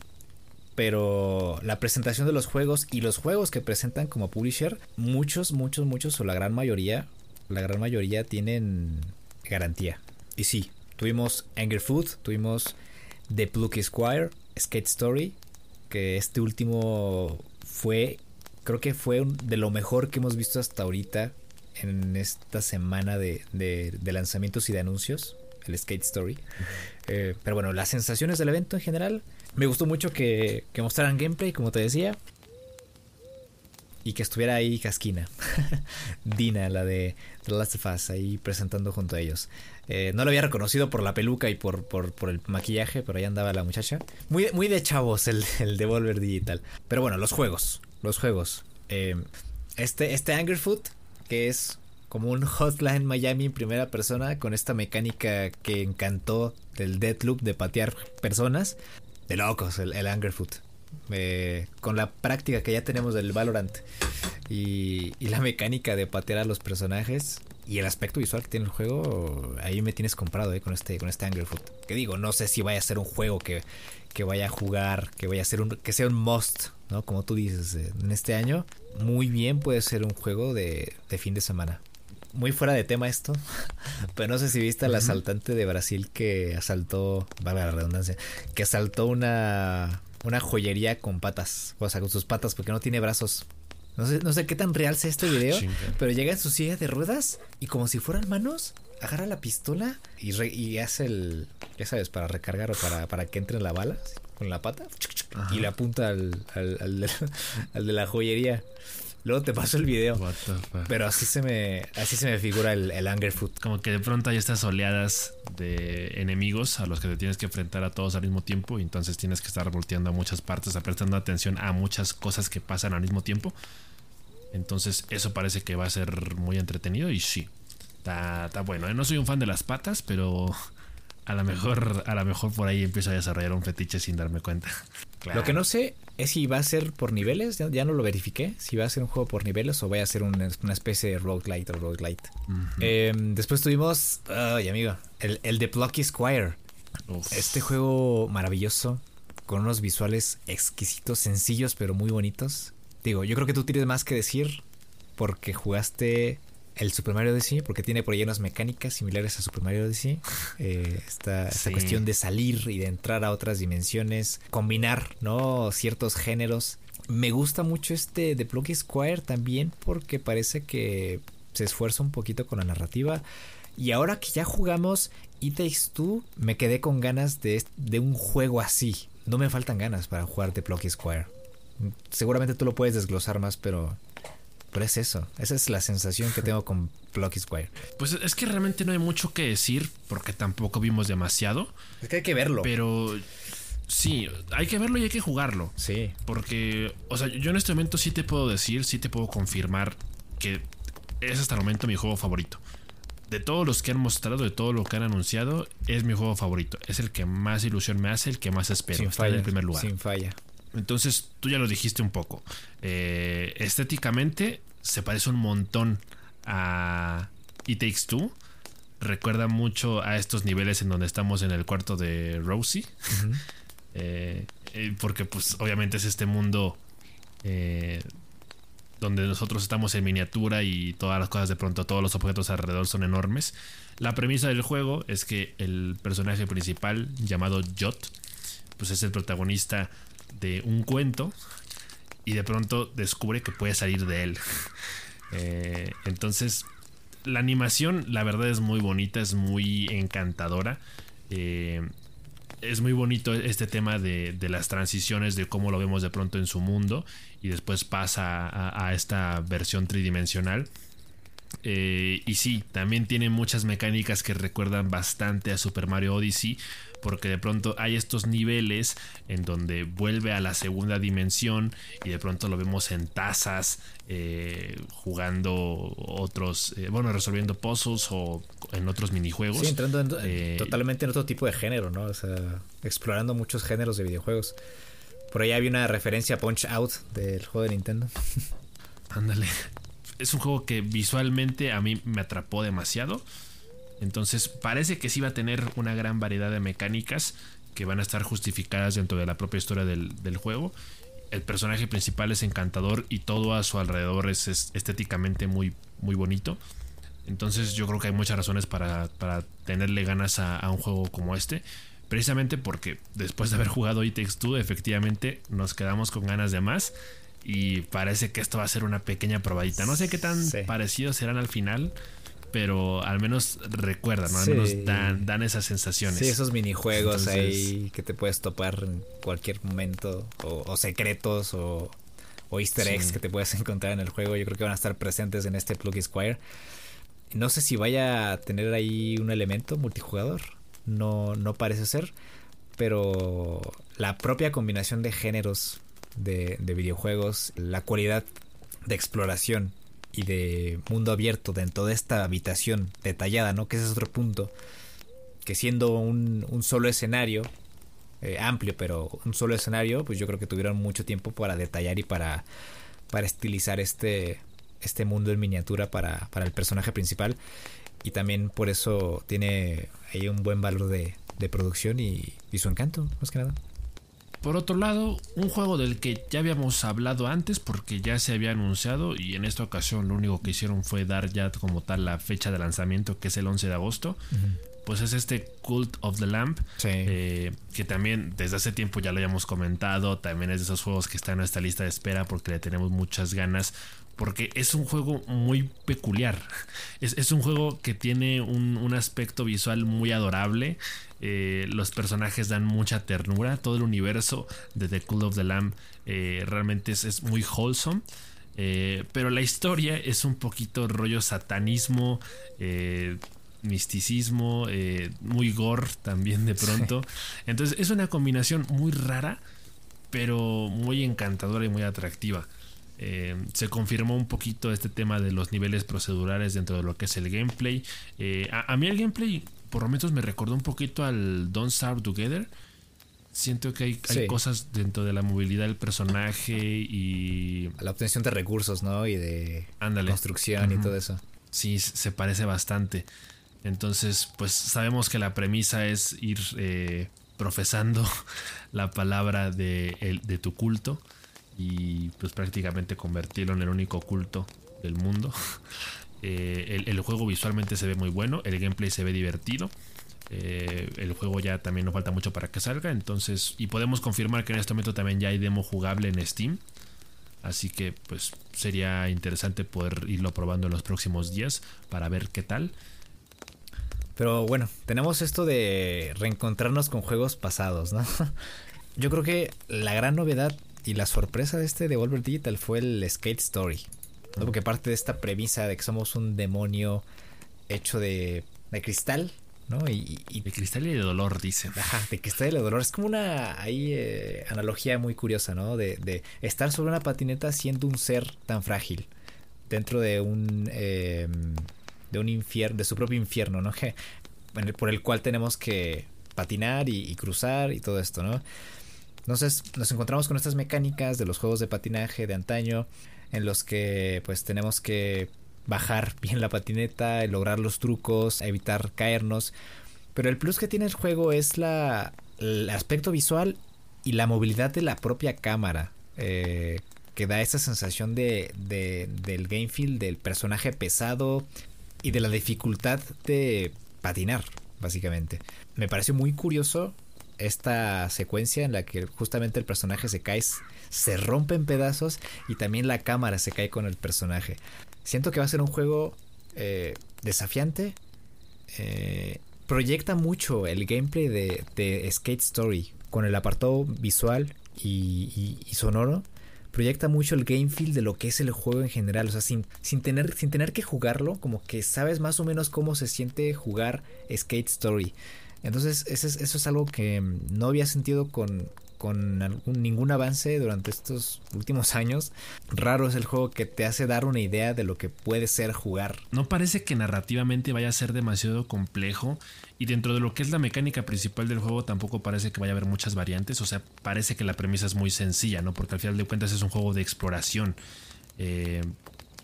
pero la presentación de los juegos y los juegos que presentan como publisher, muchos, muchos, muchos o la gran mayoría, la gran mayoría tienen garantía. Y sí, tuvimos Anger Food, tuvimos The Plucky Squire, Skate Story, que este último fue, creo que fue de lo mejor que hemos visto hasta ahorita en esta semana de, de lanzamientos y de anuncios, el Skate Story. Eh, pero bueno, las sensaciones del evento en general. Me gustó mucho que, mostraran gameplay, como te decía. Y que estuviera ahí Casquina. Dina, la de The Last of Us, ahí presentando junto a ellos. Eh, no lo había reconocido por la peluca y por, por, el maquillaje, pero ahí andaba la muchacha. Muy, muy de chavos el, el Devolver Digital. Pero bueno, los juegos. Los juegos. Eh, este, este Angerfoot, que es como un Hotline Miami en primera persona con esta mecánica que encantó del Deadloop de patear personas. De locos, el, el Angerfoot. Eh, con la práctica que ya tenemos del Valorant y, la mecánica de patear a los personajes y el aspecto visual que tiene el juego, ahí me tienes comprado eh, con este con este Angerfoot. Que digo, no sé si vaya a ser un juego que, que vaya a jugar, que vaya a ser un que sea un must, ¿no? Como tú dices, eh, en este año, muy bien puede ser un juego de, de fin de semana muy fuera de tema esto, pero no sé si viste al asaltante de Brasil que asaltó, valga la redundancia, que asaltó una, una joyería con patas, o sea, con sus patas, porque no tiene brazos. No sé, no sé qué tan real sea este video, pero llega en su silla de ruedas y como si fueran manos, agarra la pistola y, y hace el, ya sabes, para recargar o para, para que entre la bala con la pata y le apunta al, al, al de la joyería. Luego te paso el video. Pero así se me, así se me figura el, el Anger Food. Como que de pronto hay estas oleadas de enemigos a los que te tienes que enfrentar a todos al mismo tiempo. Y entonces tienes que estar volteando a muchas partes, prestando atención a muchas cosas que pasan al mismo tiempo. Entonces, eso parece que va a ser muy entretenido. Y sí, está, está bueno. ¿eh? No soy un fan de las patas, pero a lo mejor, a lo mejor por ahí empiezo a desarrollar un fetiche sin darme cuenta. Lo que no sé es si va a ser por niveles, ya, no lo verifiqué, si va a ser un juego por niveles o va a ser una, especie de roguelite o roguelite. Em, después tuvimos, ay amigo, el, el de Plucky Squire. Este juego maravilloso, con unos visuales exquisitos, sencillos pero muy bonitos. Digo, yo creo que tú tienes más que decir porque jugaste el Super Mario Odyssey, porque tiene por ahí unas mecánicas similares a Super Mario Odyssey. Eh, esta, cuestión de salir y de entrar a otras dimensiones, combinar, ¿no? Ciertos géneros. Me gusta mucho este de Plucky Squire también porque parece que se esfuerza un poquito con la narrativa. Y ahora que ya jugamos It Takes Two me quedé con ganas de, de un juego así. No me faltan ganas para jugar de Plucky Square. Seguramente tú lo puedes desglosar más, pero pero es eso, esa es la sensación que tengo con Plucky Square. Pues es que realmente no hay mucho que decir porque tampoco vimos demasiado. Es que hay que verlo. Pero sí, hay que verlo y hay que jugarlo. Sí. Porque, o sea, yo en este momento sí te puedo decir, sí te puedo confirmar que es hasta el momento mi juego favorito. De todos los que han mostrado, de todo lo que han anunciado, es mi juego favorito. Es el que más ilusión me hace, el que más espero. Sin falla, en primer lugar. Sin falla. Entonces, tú ya lo dijiste un poco. Eh, estéticamente se parece un montón a It Takes Two. Recuerda mucho a estos niveles en donde estamos en el cuarto de Rosie. Eh, eh, porque pues obviamente es este mundo donde nosotros estamos en miniatura y todas las cosas de pronto, todos los objetos alrededor son enormes. La premisa del juego es que el personaje principal llamado Jot, pues es el protagonista de un cuento y de pronto descubre que puede salir de él. Eh, entonces, la animación, la verdad, es muy bonita, es muy encantadora. Eh, es muy bonito este tema de, las transiciones, de cómo lo vemos de pronto en su mundo y después pasa a, esta versión tridimensional. Eh, y sí, también tiene muchas mecánicas que recuerdan bastante a Super Mario Odyssey porque de pronto hay estos niveles en donde vuelve a la segunda dimensión y de pronto lo vemos en tazas eh, jugando otros, eh, bueno, resolviendo puzzles o en otros minijuegos. Sí, entrando totalmente en otro tipo de género, ¿no? O sea, explorando muchos géneros de videojuegos. Por ahí había una referencia a Punch Out del juego de Nintendo. Ándale. Es un juego que visualmente a mí me atrapó demasiado. Entonces parece que sí va a tener una gran variedad de mecánicas que van a estar justificadas dentro de la propia historia del, juego. El personaje principal es encantador y todo a su alrededor es, estéticamente muy, muy bonito. Entonces yo creo que hay muchas razones para, tenerle ganas a, un juego como este. Precisamente porque después de haber jugado Takes Two, efectivamente nos quedamos con ganas de más. Y parece que esto va a ser una pequeña probadita. No sé qué tan parecidos serán al final pero al menos recuerdan, ¿no? Al menos dan, dan esas sensaciones. Sí, esos minijuegos ahí que te puedes topar en cualquier momento, o, secretos, o, easter eggs que te puedes encontrar en el juego, yo creo que van a estar presentes en este Plug Squire. No sé si vaya a tener ahí un elemento multijugador, no, no parece ser, pero la propia combinación de géneros de, de videojuegos, la cualidad de exploración y de mundo abierto dentro de esta habitación detallada, ¿no? Que ese es otro punto. Que siendo un, solo escenario, eh, amplio, pero un solo escenario, pues yo creo que tuvieron mucho tiempo para detallar y para, para estilizar este, este mundo en miniatura para, para el personaje principal. Y también por eso tiene ahí un buen valor de, de producción y, y su encanto, más que nada. Por otro lado, un juego del que ya habíamos hablado antes porque ya se había anunciado y en esta ocasión lo único que hicieron fue dar ya como tal la fecha de lanzamiento que es el 11 de agosto. Pues es este Cult of the Lamp, eh, que también desde hace tiempo ya lo habíamos comentado, también es de esos juegos que están en nuestra lista de espera porque le tenemos muchas ganas, porque es un juego muy peculiar. Es, un juego que tiene un, aspecto visual muy adorable. Eh, los personajes dan mucha ternura. Todo el universo de The Cool of the Lamb eh, realmente es, muy wholesome. Eh, pero la historia es un poquito rollo satanismo, misticismo, muy gore también de pronto. Entonces es una combinación muy rara, pero muy encantadora y muy atractiva. Eh, se confirmó un poquito este tema de los niveles procedurales dentro de lo que es el gameplay. Eh, a, mí el gameplay, por lo menos, me recordó un poquito al Don't Starve Together. Siento que hay, cosas dentro de la movilidad del personaje y. la obtención de recursos, ¿no? Y de construcción y todo eso. Sí, se parece bastante. Entonces, pues sabemos que la premisa es ir eh, profesando la palabra de, de tu culto y pues prácticamente convertirlo en el único culto del mundo. Eh, el, juego visualmente se ve muy bueno, el gameplay se ve divertido. Eh, el juego ya también nos falta mucho para que salga, entonces y podemos confirmar que en este momento también ya hay demo jugable en Steam. Así que pues sería interesante poder irlo probando en los próximos días para ver qué tal. Pero bueno, tenemos esto de reencontrarnos con juegos pasados, ¿no? Yo creo que la gran novedad y la sorpresa de este Devolver Digital fue el Skate Story. ¿No? Porque parte de esta premisa de que somos un demonio hecho de, de cristal, ¿no? Y, y, de cristal y de dolor, dice. Ajá, de cristal y de dolor. Es como una ahí, eh, analogía muy curiosa, ¿no? De, de, estar sobre una patineta siendo un ser tan frágil dentro de un... Eh, de un infierno, de su propio infierno, ¿no? Que, por el cual tenemos que patinar y, y, cruzar y todo esto, ¿no? Entonces nos encontramos con estas mecánicas de los juegos de patinaje de antaño, en los que pues tenemos que bajar bien la patineta, lograr los trucos, evitar caernos. Pero el plus que tiene el juego es la, el aspecto visual y la movilidad de la propia cámara. Eh, que da esa sensación de, de, del game feel, del personaje pesado y de la dificultad de patinar, básicamente. Me pareció muy curioso esta secuencia en la que justamente el personaje se cae, se rompe en pedazos y también la cámara se cae con el personaje. Siento que va a ser un juego eh, desafiante. Eh, proyecta mucho el gameplay de, Skate Story con el apartado visual y, y, sonoro. Proyecta mucho el game feel de lo que es el juego en general. O sea, sin, sin, tener, sin tener que jugarlo, como que sabes más o menos cómo se siente jugar Skate Story. Entonces, eso es, eso es algo que no había sentido con, con ningún avance durante estos últimos años. Raro es el juego que te hace dar una idea de lo que puede ser jugar. No parece que narrativamente vaya a ser demasiado complejo y dentro de lo que es la mecánica principal del juego tampoco parece que vaya a haber muchas variantes. O sea, parece que la premisa es muy sencilla, ¿no? Porque al final de cuentas es un juego de exploración eh,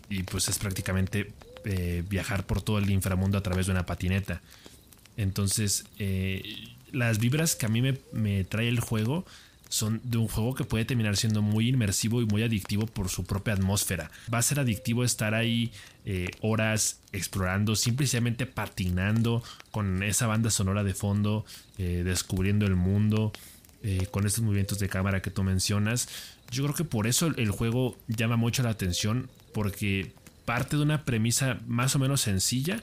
y pues es prácticamente eh, viajar por todo el inframundo a través de una patineta. Entonces, eh, las vibras que a mí me, trae el juego son de un juego que puede terminar siendo muy inmersivo y muy adictivo por su propia atmósfera. Va a ser adictivo estar ahí eh, horas explorando, simplemente patinando con esa banda sonora de fondo, eh, descubriendo el mundo, eh, con estos movimientos de cámara que tú mencionas. Yo creo que por eso el juego llama mucho la atención, porque parte de una premisa más o menos sencilla,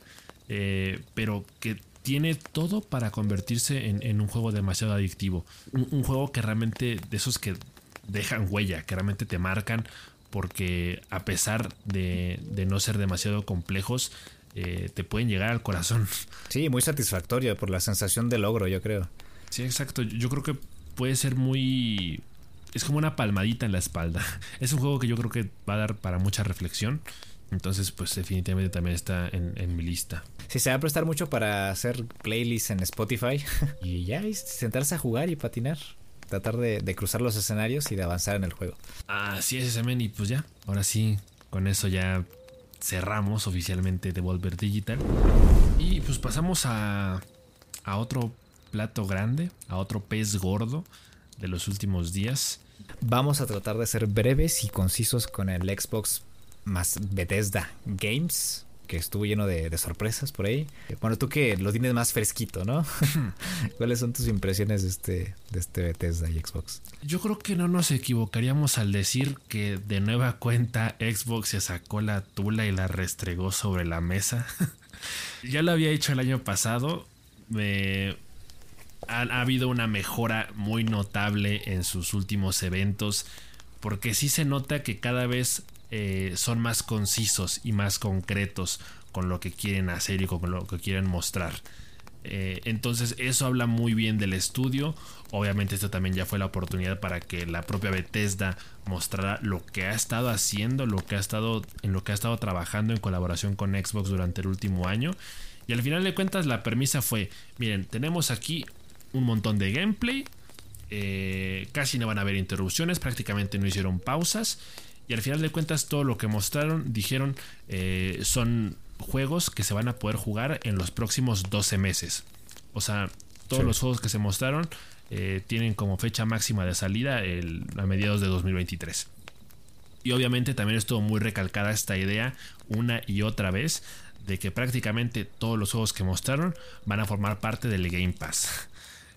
pero que tiene todo para convertirse en, en un juego demasiado adictivo. Un, un, juego que realmente, de esos que dejan huella, que realmente te marcan, porque a pesar de, de no ser demasiado complejos, eh, te pueden llegar al corazón. Sí, muy satisfactorio por la sensación de logro, yo creo. Sí, exacto. Yo creo que puede ser muy... Es como una palmadita en la espalda. Es un juego que yo creo que va a dar para mucha reflexión. Entonces, pues definitivamente también está en, en, mi lista. Sí, se va a prestar mucho para hacer playlists en Spotify y ya y sentarse a jugar y patinar. Tratar de, de, cruzar los escenarios y de avanzar en el juego. Así es, men, y pues ya. Ahora sí, con eso ya cerramos oficialmente Devolver Digital. Y pues pasamos a, a otro plato grande, a otro pez gordo de los últimos días. Vamos a tratar de ser breves y concisos con el Xbox más Bethesda Games, que estuvo lleno de, sorpresas por ahí. Bueno, tú que lo tienes más fresquito, ¿no? ¿Cuáles son tus impresiones de este, de este Bethesda y Xbox? Yo creo que no nos equivocaríamos al decir que de nueva cuenta Xbox se sacó la tula y la restregó sobre la mesa. ya lo había hecho el año pasado. Me... Ha, ha habido una mejora muy notable en sus últimos eventos porque sí se nota que cada vez eh, son más concisos y más concretos con lo que quieren hacer y con lo que quieren mostrar. Eh, entonces eso habla muy bien del estudio. Obviamente esto también ya fue la oportunidad para que la propia Bethesda mostrara lo que ha estado haciendo, lo que ha estado en lo que ha estado trabajando en colaboración con Xbox durante el último año. Y al final de cuentas la premisa fue, miren, tenemos aquí un montón de gameplay, eh, casi no van a haber interrupciones, prácticamente no hicieron pausas y al final de cuentas todo lo que mostraron dijeron eh, son juegos que se van a poder jugar en los próximos 12 meses. O sea, todos sí. los juegos que se mostraron eh, tienen como fecha máxima de salida el, a mediados de 2023. Y obviamente también estuvo muy recalcada esta idea una y otra vez de que prácticamente todos los juegos que mostraron van a formar parte del Game Pass.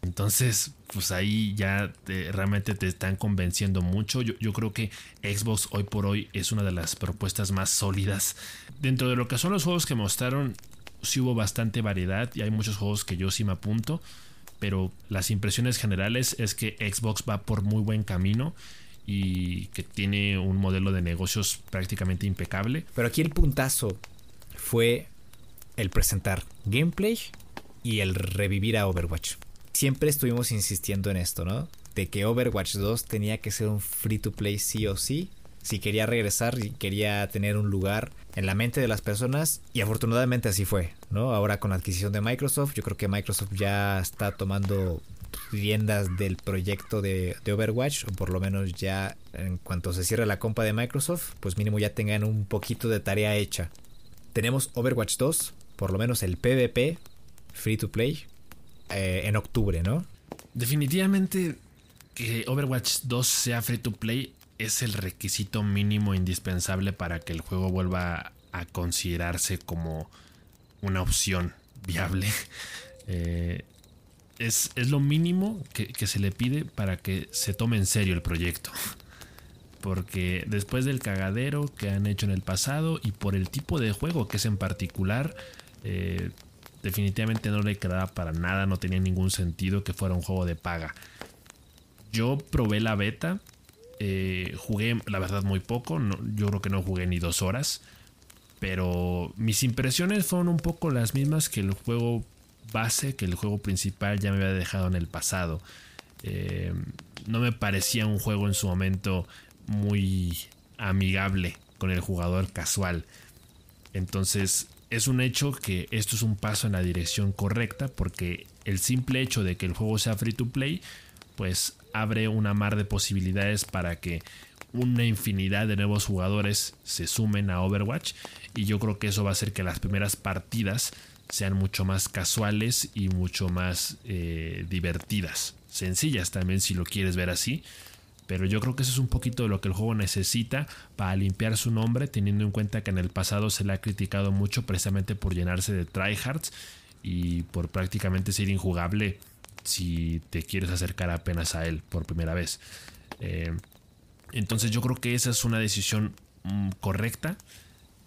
Entonces, pues ahí ya te, realmente te están convenciendo mucho. Yo, yo, creo que Xbox hoy por hoy es una de las propuestas más sólidas. Dentro de lo que son los juegos que mostraron, sí hubo bastante variedad y hay muchos juegos que yo sí me apunto, pero las impresiones generales es que Xbox va por muy buen camino y que tiene un modelo de negocios prácticamente impecable. Pero aquí el puntazo fue el presentar gameplay y el revivir a Overwatch. Siempre estuvimos insistiendo en esto, ¿no? De que Overwatch 2 tenía que ser un free to play sí o sí si quería regresar y quería tener un lugar en la mente de las personas y afortunadamente así fue, ¿no? Ahora con la adquisición de Microsoft, yo creo que Microsoft ya está tomando riendas del proyecto de, Overwatch, o por lo menos ya en cuanto se cierre la compa de Microsoft, pues mínimo ya tengan un poquito de tarea hecha. Tenemos Overwatch 2, por lo menos el PvP, free to play, eh, en octubre, ¿no? Definitivamente que Overwatch 2 sea free to play es el requisito mínimo indispensable para que el juego vuelva a considerarse como una opción viable. Eh, es, lo mínimo que, se le pide para que se tome en serio el proyecto. Porque después del cagadero que han hecho en el pasado y por el tipo de juego que es en particular, eh, definitivamente no le quedaba para nada, no tenía ningún sentido que fuera un juego de paga. Yo probé la beta eh, jugué, la verdad, muy poco. yo creo que no jugué ni dos horas. Pero mis impresiones fueron un poco las mismas que el juego base, que el juego principal ya me había dejado en el pasado. Eh, no me parecía un juego en su momento muy amigable con el jugador casual. Entonces es un hecho que esto es un paso en la dirección correcta porque el simple hecho de que el juego sea free to play pues abre una mar de posibilidades para que una infinidad de nuevos jugadores se sumen a Overwatch y yo creo que eso va a hacer que las primeras partidas sean mucho más casuales y mucho más eh, divertidas, sencillas también si lo quieres ver así, pero yo creo que eso es un poquito de lo que el juego necesita para limpiar su nombre, teniendo en cuenta que en el pasado se le ha criticado mucho precisamente por llenarse de tryhards y por prácticamente ser injugable si te quieres acercar apenas a él por primera vez. Eh, entonces yo creo que esa es una decisión mm, correcta,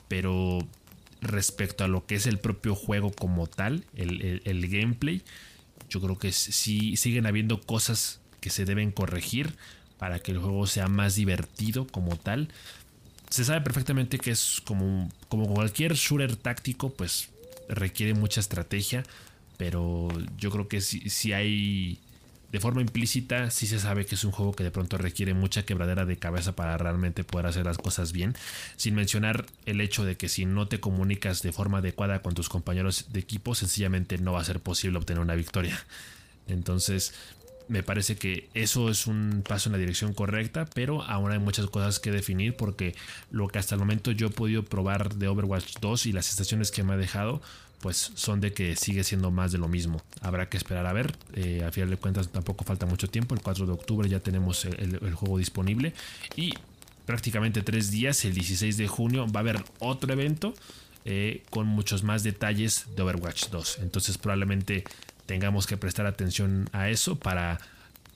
pero respecto a lo que es el propio juego como tal, el, gameplay, yo creo que sí siguen habiendo cosas que se deben corregir para que el juego sea más divertido como tal. Se sabe perfectamente que es como, como cualquier shooter táctico, pues requiere mucha estrategia pero yo creo que si, hay de forma implícita sí se sabe que es un juego que de pronto requiere mucha quebradera de cabeza para realmente poder hacer las cosas bien, sin mencionar el hecho de que si no te comunicas de forma adecuada con tus compañeros de equipo, sencillamente no va a ser posible obtener una victoria. Entonces, me parece que eso es un paso en la dirección correcta, pero aún hay muchas cosas que definir porque lo que hasta el momento yo he podido probar de Overwatch 2 y las estaciones que me ha dejado, pues son de que sigue siendo más de lo mismo. Habrá que esperar a ver. Eh, a final de cuentas tampoco falta mucho tiempo. El 4 de octubre ya tenemos el, juego disponible. Y prácticamente tres días, el 16 de junio, va a haber otro evento eh, con muchos más detalles de Overwatch 2. Entonces probablemente tengamos que prestar atención a eso para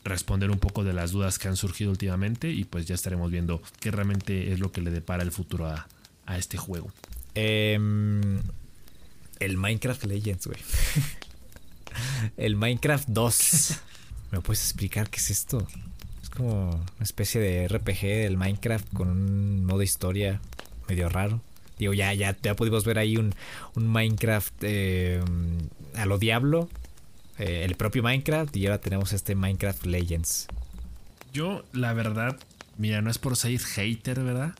responder un poco de las dudas que han surgido últimamente y pues ya estaremos viendo qué realmente es lo que le depara el futuro a, a este juego. Eh, el Minecraft Legends, güey. el Minecraft 2. ¿Me puedes explicar qué es esto? Es como una especie de RPG del Minecraft con un modo historia medio raro. Digo, ya, ya, ya pudimos ver ahí un, Minecraft eh, a lo diablo. Eh, el propio Minecraft. Y ahora tenemos este Minecraft Legends. Yo, la verdad, mira, no es por ser hater, ¿verdad?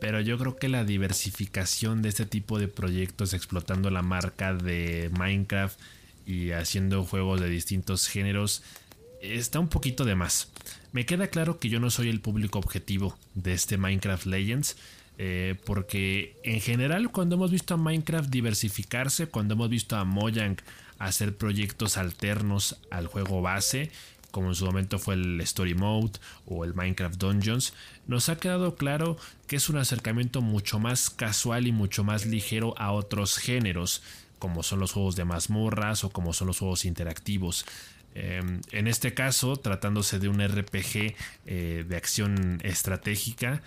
Pero yo creo que la diversificación de este tipo de proyectos explotando la marca de Minecraft y haciendo juegos de distintos géneros está un poquito de más. Me queda claro que yo no soy el público objetivo de este Minecraft Legends. Eh, porque en general cuando hemos visto a Minecraft diversificarse, cuando hemos visto a Mojang hacer proyectos alternos al juego base, como en su momento fue el Story Mode o el Minecraft Dungeons, nos ha quedado claro que es un acercamiento mucho más casual y mucho más ligero a otros géneros, como son los juegos de mazmorras o como son los juegos interactivos. Em, en este caso, tratándose de un RPG eh, de acción estratégica,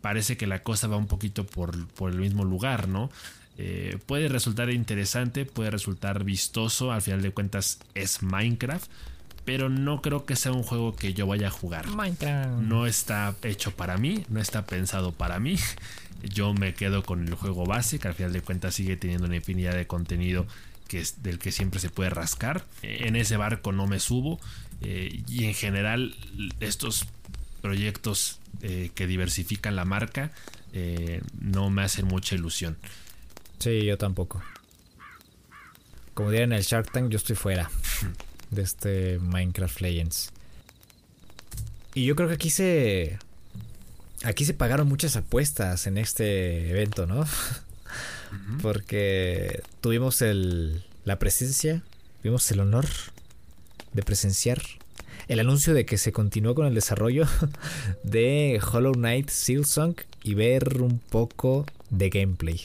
parece que la cosa va un poquito por, por el mismo lugar, ¿no? Eh, puede resultar interesante, puede resultar vistoso, al final de cuentas es Minecraft, pero no creo que sea un juego que yo vaya a jugar. Minecraft. No está hecho para mí, no está pensado para mí. Yo me quedo con el juego base, que al final de cuentas sigue teniendo una infinidad de contenido que es del que siempre se puede rascar. En ese barco no me subo. Eh, y en general, estos proyectos eh, que diversifican la marca eh, no me hacen mucha ilusión. Sí, yo tampoco. Como diría en el Shark Tank, yo estoy fuera de este Minecraft Legends. Y yo creo que aquí se. Aquí se pagaron muchas apuestas en este evento, ¿no? Porque tuvimos el, la presencia, tuvimos el honor de presenciar el anuncio de que se continuó con el desarrollo de Hollow Knight Silksong y ver un poco de gameplay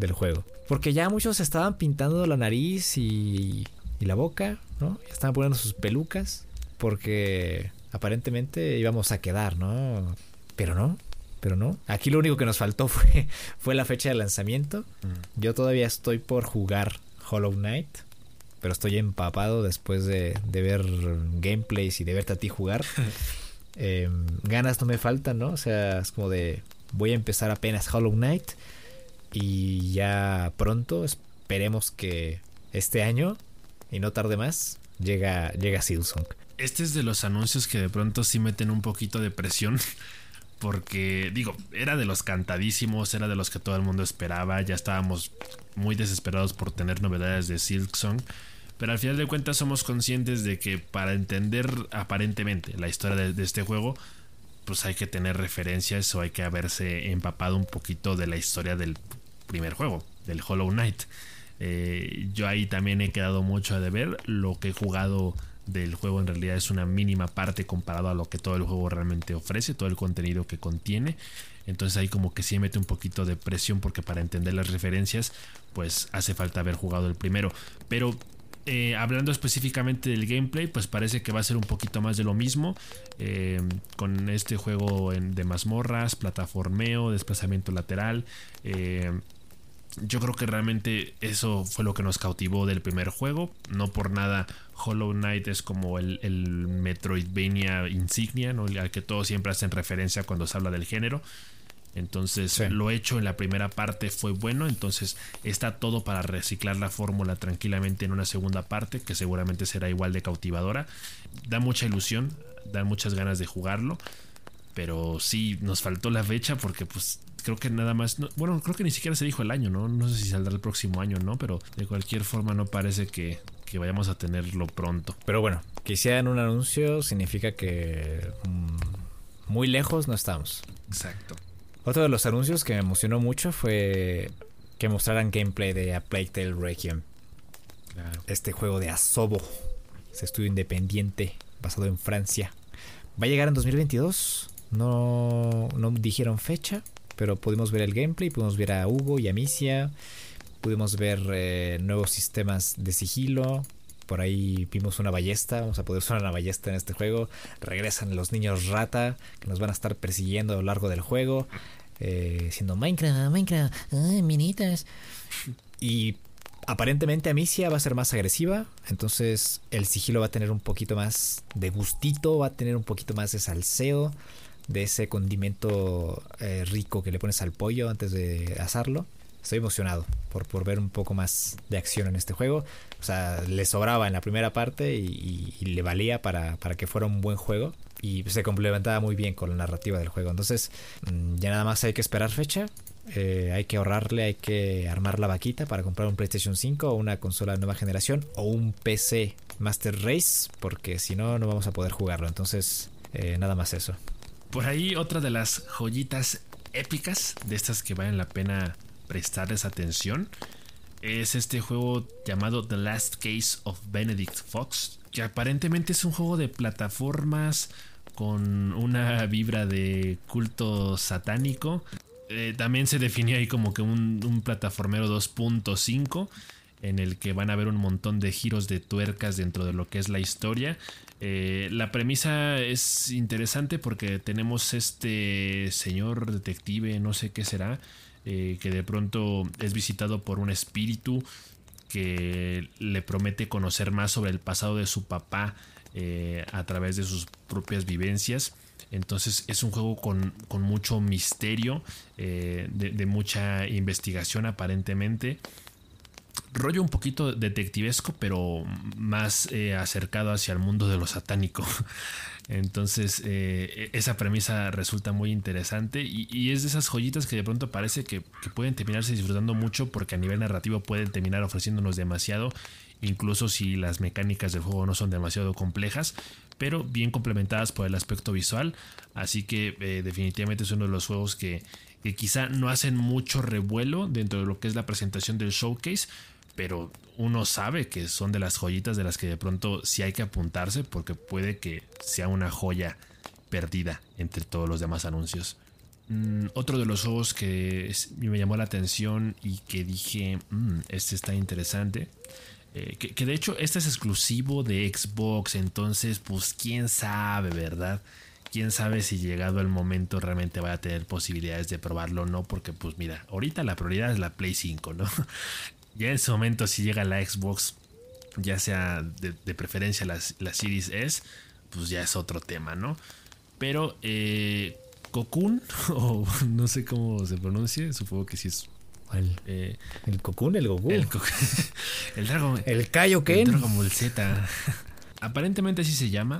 del juego. Porque ya muchos estaban pintando la nariz y, y la boca, ¿no? estaban poniendo sus pelucas porque aparentemente íbamos a quedar, ¿no? Pero no, pero no. Aquí lo único que nos faltó fue, fue la fecha de lanzamiento. Mm. Yo todavía estoy por jugar Hollow Knight, pero estoy empapado después de, de ver gameplays y de verte a ti jugar. eh, ganas no me faltan, ¿no? O sea, es como de voy a empezar apenas Hollow Knight y ya pronto esperemos que este año y no tarde más llega llega. Este es de los anuncios que de pronto sí meten un poquito de presión porque digo, era de los cantadísimos, era de los que todo el mundo esperaba, ya estábamos muy desesperados por tener novedades de Silksong, pero al final de cuentas somos conscientes de que para entender aparentemente la historia de, este juego, pues hay que tener referencias o hay que haberse empapado un poquito de la historia del primer juego, del Hollow Knight. Eh, yo ahí también he quedado mucho a deber, lo que he jugado del juego en realidad es una mínima parte comparado a lo que todo el juego realmente ofrece, todo el contenido que contiene. Entonces ahí como que sí mete un poquito de presión porque para entender las referencias pues hace falta haber jugado el primero. Pero eh, hablando específicamente del gameplay, pues parece que va a ser un poquito más de lo mismo. Eh, con este juego en, de mazmorras, plataformeo, desplazamiento lateral. Yo creo que realmente eso fue lo que nos cautivó del primer juego. No por nada Hollow Knight es como el, el Metroidvania insignia, ¿no? al que todos siempre hacen referencia cuando se habla del género. Entonces sí. lo hecho en la primera parte fue bueno, entonces está todo para reciclar la fórmula tranquilamente en una segunda parte que seguramente será igual de cautivadora. Da mucha ilusión, da muchas ganas de jugarlo, pero sí nos faltó la fecha porque pues creo que nada más, no, bueno, creo que ni siquiera se dijo el año, ¿no? No sé si saldrá el próximo año, ¿no? Pero de cualquier forma no parece que, que vayamos a tenerlo pronto. Pero bueno, que hicieran un anuncio significa que mmm, muy lejos no estamos. Exacto. Otro de los anuncios que me emocionó mucho fue que mostraran gameplay de A Plague Tale Requiem. Claro. Este juego de Asobo, ese estudio independiente basado en Francia. Va a llegar en 2022. No, no dijeron fecha, pero pudimos ver el gameplay, pudimos ver a Hugo y a Misia, pudimos ver eh, nuevos sistemas de sigilo. Por ahí vimos una ballesta, vamos a poder usar una ballesta en este juego. Regresan los niños rata que nos van a estar persiguiendo a lo largo del juego. Eh, siendo Minecraft, Minecraft, minitas. Y aparentemente Amicia va a ser más agresiva, entonces el sigilo va a tener un poquito más de gustito, va a tener un poquito más de salseo, de ese condimento eh, rico que le pones al pollo antes de asarlo. Estoy emocionado por, por ver un poco más de acción en este juego. O sea, le sobraba en la primera parte y, le valía para, para que fuera un buen juego y se complementaba muy bien con la narrativa del juego. Entonces, mm, ya nada más hay que esperar fecha. Eh, hay que ahorrarle, hay que armar la vaquita para comprar un PlayStation 5 o una consola de nueva generación o un PC Master Race, porque si no, no vamos a poder jugarlo. Entonces, eh, nada más eso. Por ahí, otra de las joyitas épicas de estas que valen la pena prestarles atención es este juego llamado The Last Case of Benedict Fox, que aparentemente es un juego de plataformas con una vibra de culto satánico. Eh, también se definió ahí como que un, un plataformero 2.5 en el que van a haber un montón de giros de tuercas dentro de lo que es la historia. Eh, la premisa es interesante porque tenemos este señor detective, no sé qué será, eh, que de pronto es visitado por un espíritu que le promete conocer más sobre el pasado de su papá eh, a través de sus propias vivencias. Entonces es un juego con, mucho misterio, eh, de, mucha investigación aparentemente. Rollo un poquito detectivesco, pero más acercado hacia el mundo de lo satánico. Entonces, eh, esa premisa resulta muy interesante y, es de esas joyitas que de pronto parece que, pueden terminarse disfrutando mucho porque a nivel narrativo pueden terminar ofreciéndonos demasiado, incluso si las mecánicas del juego no son demasiado complejas, pero bien complementadas por el aspecto visual. Así que eh, definitivamente es uno de los juegos que, que quizá no hacen mucho revuelo dentro de lo que es la presentación del showcase, pero uno sabe que son de las joyitas de las que de pronto sí hay que apuntarse porque puede que sea una joya perdida entre todos los demás anuncios. Mm, otro de los juegos que me llamó la atención y que dije, mm, este está interesante. Eh, que, que, de hecho este es exclusivo de Xbox, entonces pues quién sabe, ¿verdad? Quién sabe si llegado el momento realmente vaya a tener posibilidades de probarlo o no, porque pues mira, ahorita la prioridad es la Play 5, ¿no? Ya en ese momento, si llega la Xbox, ya sea de, preferencia la, la, Series S, pues ya es otro tema, ¿no? Pero eh, Cocoon, o no sé cómo se pronuncia, supongo que sí es. ¿El, eh, el Cocoon? ¿El Goku? El, el Dragon. ¿El Kaioken? El Dragon Z. Aparentemente así se llama.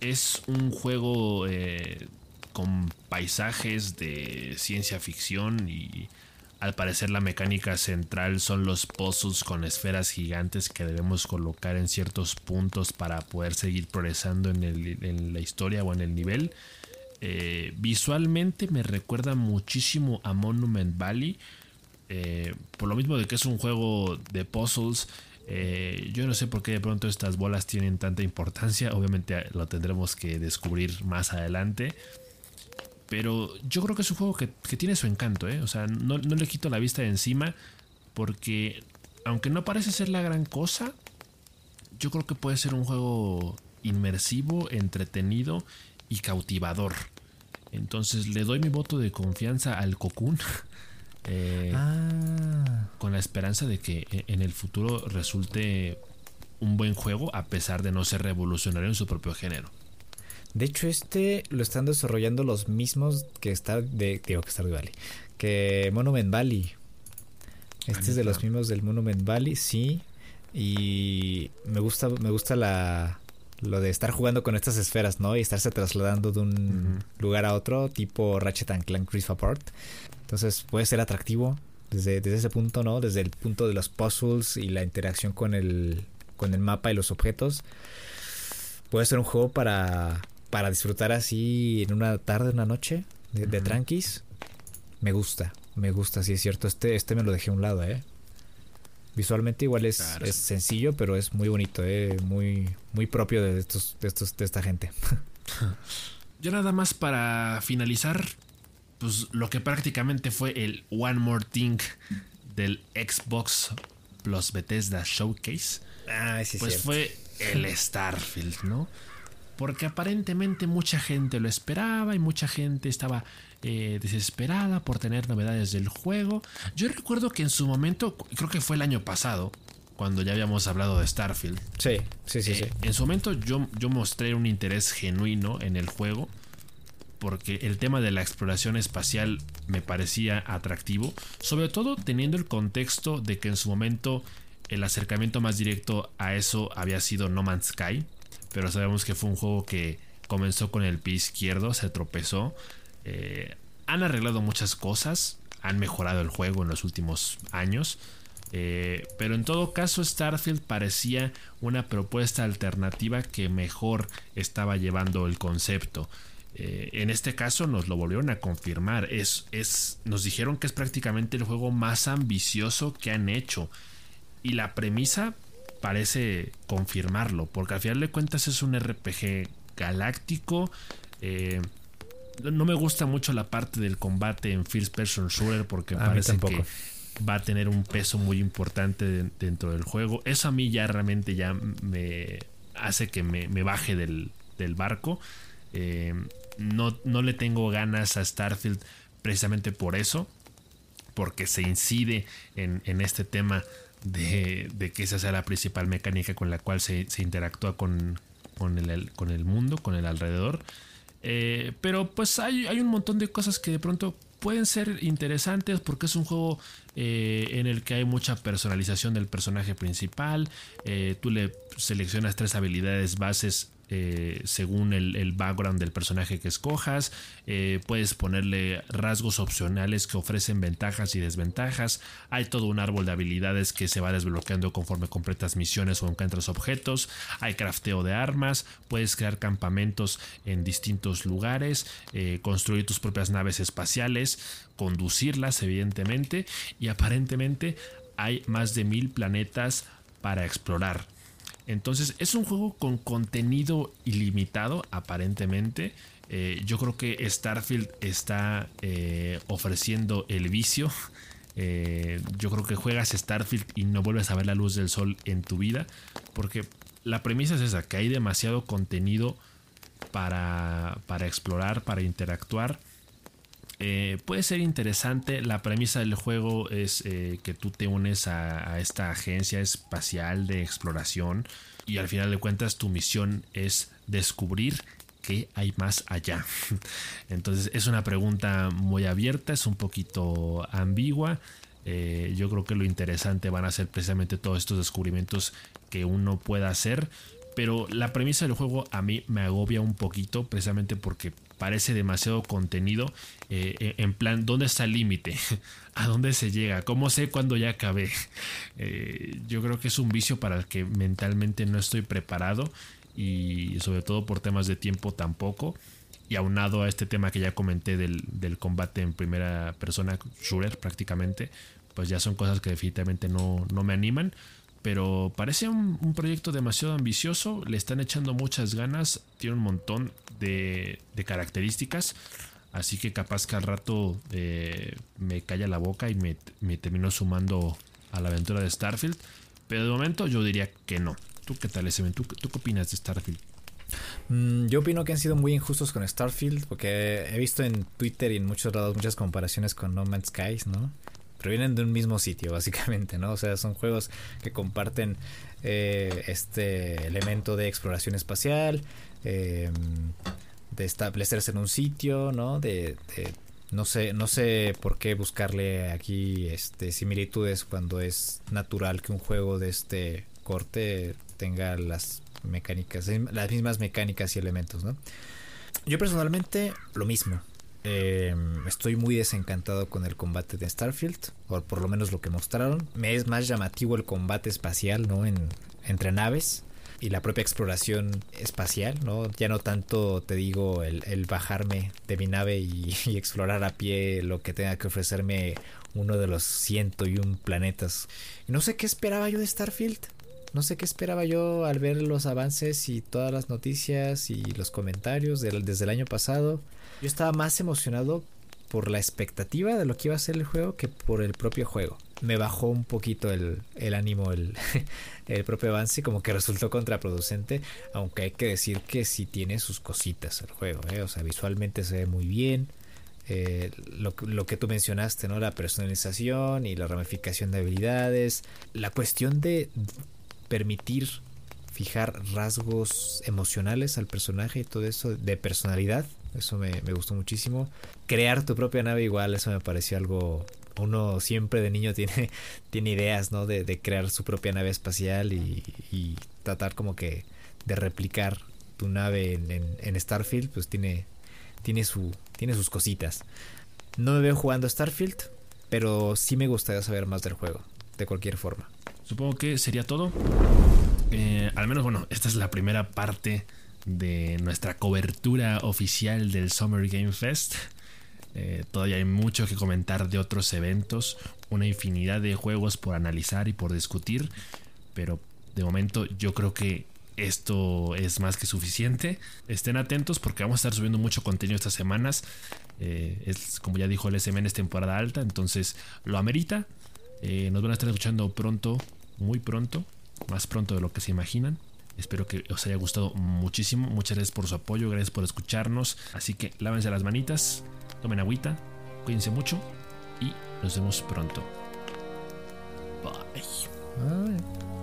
Es un juego eh, con paisajes de ciencia ficción y al parecer la mecánica central son los puzzles con esferas gigantes que debemos colocar en ciertos puntos para poder seguir progresando en, la historia o en el nivel. Eh, visualmente me recuerda muchísimo a Monument Valley. Eh, por lo mismo de que es un juego de puzzles. Eh, yo no sé por qué de pronto estas bolas tienen tanta importancia. Obviamente lo tendremos que descubrir más adelante. Pero yo creo que es un juego que, tiene su encanto, ¿eh? O sea, no, le quito la vista de encima porque aunque no parece ser la gran cosa, yo creo que puede ser un juego inmersivo, entretenido y cautivador. Entonces le doy mi voto de confianza al Cocoon. Eh, ah. Con la esperanza de que e, en el futuro resulte un buen juego a pesar de no ser revolucionario en su propio género. De hecho, este lo están desarrollando los mismos que Star de, digo, que Stardew Valley, que Monument Valley. Este es de los mismos del Monument Valley, sí. Y me gusta, me gusta la lo de estar jugando con estas esferas, ¿no? Y estarse trasladando de un lugar a otro, tipo Ratchet and Clank Rift Apart. Entonces puede ser atractivo desde, desde ese punto, ¿no? Desde el punto de los puzzles y la interacción con el, con el mapa y los objetos. Puede ser un juego para para disfrutar así en una tarde, una noche de, tranquis, me gusta, me gusta, sí es cierto. Este, este me lo dejé a un lado, ¿eh? Visualmente igual es, es sencillo, pero es muy bonito, ¿eh? Muy, muy propio de, estos, de, estos, de esta gente. Ya nada más para finalizar, pues lo que prácticamente fue el One More Thing del Xbox Plus Bethesda Showcase. Ah, sí, pues fue el Starfield, ¿no? Porque aparentemente mucha gente lo esperaba y mucha gente estaba eh, desesperada por tener novedades del juego. Yo recuerdo que en su momento, creo que fue el año pasado, cuando ya habíamos hablado de Starfield. Sí, sí, sí, sí. Eh, en su momento yo, yo mostré un interés genuino en el juego porque el tema de la exploración espacial me parecía atractivo, sobre todo teniendo el contexto de que en su momento el acercamiento más directo a eso había sido No Man's Sky, pero sabemos que fue un juego que comenzó con el pie izquierdo, se tropezó. Eh, han arreglado muchas cosas, han mejorado el juego en los últimos años. Eh, pero en todo caso Starfield parecía una propuesta alternativa que mejor estaba llevando el concepto. Eh, en este caso nos lo volvieron a confirmar. Es, es, nos dijeron que es prácticamente el juego más ambicioso que han hecho. Y la premisa parece confirmarlo, porque al final de cuentas es un RPG galáctico. Eh, no me gusta mucho la parte del combate en First Person Shooter porque parece que va a tener un peso muy importante dentro del juego. Eso a mí ya realmente ya me hace que me, baje del, barco. Eh, no, no le tengo ganas a Starfield precisamente por eso. porque se incide en, este tema de, que esa sea la principal mecánica con la cual se, interactúa con, con, el, con el mundo, con el alrededor. Eh, pero pues hay, hay un montón de cosas que de pronto pueden ser interesantes porque es un juego eh, en el que hay mucha personalización del personaje principal. Eh, tú le seleccionas tres habilidades bases eh, según el, background del personaje que escojas. Eh, puedes ponerle rasgos opcionales que ofrecen ventajas y desventajas. Hay todo un árbol de habilidades que se va desbloqueando conforme completas misiones o encuentras objetos. Hay crafteo de armas. Puedes crear campamentos en distintos lugares. Eh, construir tus propias naves espaciales. Conducirlas, evidentemente. Y aparentemente hay más de mil planetas para explorar. Entonces es un juego con contenido ilimitado aparentemente. Eh, yo creo que Starfield está eh, ofreciendo el vicio. Eh, yo creo que juegas Starfield y no vuelves a ver la luz del sol en tu vida. Porque la premisa es esa, que hay demasiado contenido para, para explorar, para interactuar. Puede ser interesante. La premisa del juego es que tú te unes a, esta agencia espacial de exploración y al final de cuentas tu misión es descubrir qué hay más allá. Entonces es una pregunta muy abierta, es un poquito ambigua. Eh, yo creo que lo interesante van a ser precisamente todos estos descubrimientos que uno pueda hacer. Pero la premisa del juego a mí me agobia un poquito precisamente porque parece demasiado contenido. Eh, eh, en plan, ¿dónde está el límite? ¿A dónde se llega? ¿Cómo sé cuándo ya acabé? Eh, yo creo que es un vicio para el que mentalmente no estoy preparado y sobre todo por temas de tiempo tampoco. Y aunado a este tema que ya comenté del, combate en primera persona, shooter prácticamente, pues ya son cosas que definitivamente no, no me animan pero parece un, proyecto demasiado ambicioso, le están echando muchas ganas, tiene un montón de, características, así que capaz que al rato eh, me calla la boca y me, me termino sumando a la aventura de Starfield, pero de momento yo diría que no. ¿Tú qué tal, ese ¿Tú, ¿Tú qué opinas de Starfield? Mm, yo opino que han sido muy injustos con Starfield, porque he visto en Twitter y en muchos lados muchas comparaciones con No Man's Skies, ¿no? provienen de un mismo sitio, básicamente, ¿no? O sea, son juegos que comparten eh, este elemento de exploración espacial, em, de establecerse en un sitio, ¿no? De, no sé, no sé por qué buscarle aquí este, similitudes cuando es natural que un juego de este corte tenga las mecánicas, las mismas mecánicas y elementos, ¿no? Yo personalmente lo mismo. Eh, estoy muy desencantado con el combate de Starfield, o por lo menos lo que mostraron. Me es más llamativo el combate espacial, ¿no? En, entre naves y la propia exploración espacial, ¿no? Ya no tanto, te digo, el, bajarme de mi nave y, explorar a pie lo que tenga que ofrecerme uno de los ciento y un planetas. No sé qué esperaba yo de Starfield. No sé qué esperaba yo al ver los avances y todas las noticias y los comentarios desde el año pasado. Yo estaba más emocionado por la expectativa de lo que iba a ser el juego que por el propio juego. Me bajó un poquito el, ánimo, el, el, propio avance, como que resultó contraproducente, aunque hay que decir que sí tiene sus cositas el juego, ¿eh? o sea, visualmente se ve muy bien. Eh, lo, lo, que tú mencionaste, ¿no? La personalización y la ramificación de habilidades. La cuestión de permitir fijar rasgos emocionales al personaje y todo eso de personalidad eso me, gustó muchísimo. Crear tu propia nave igual, eso me pareció algo... Uno siempre de niño tiene, tiene ideas, ¿no? De, crear su propia nave espacial y, tratar como que de replicar tu nave en, Starfield, pues tiene, tiene, su, tiene sus cositas. No me veo jugando Starfield, pero sí me gustaría saber más del juego, de cualquier forma. Supongo que sería todo. Eh, al menos, bueno, esta es la primera parte de nuestra cobertura oficial del Summer Game Fest. Eh, todavía hay mucho que comentar de otros eventos, una infinidad de juegos por analizar y por discutir, pero de momento yo creo que esto es más que suficiente. Estén atentos porque vamos a estar subiendo mucho contenido estas semanas. Eh, es como ya dijo el SMN es temporada alta, entonces lo amerita. Eh, nos van a estar escuchando pronto, muy pronto, más pronto de lo que se imaginan. Espero que os haya gustado muchísimo. Muchas gracias por su apoyo, gracias por escucharnos. Así que lávense las manitas, tomen agüita, cuídense mucho y nos vemos pronto. Bye. Ay.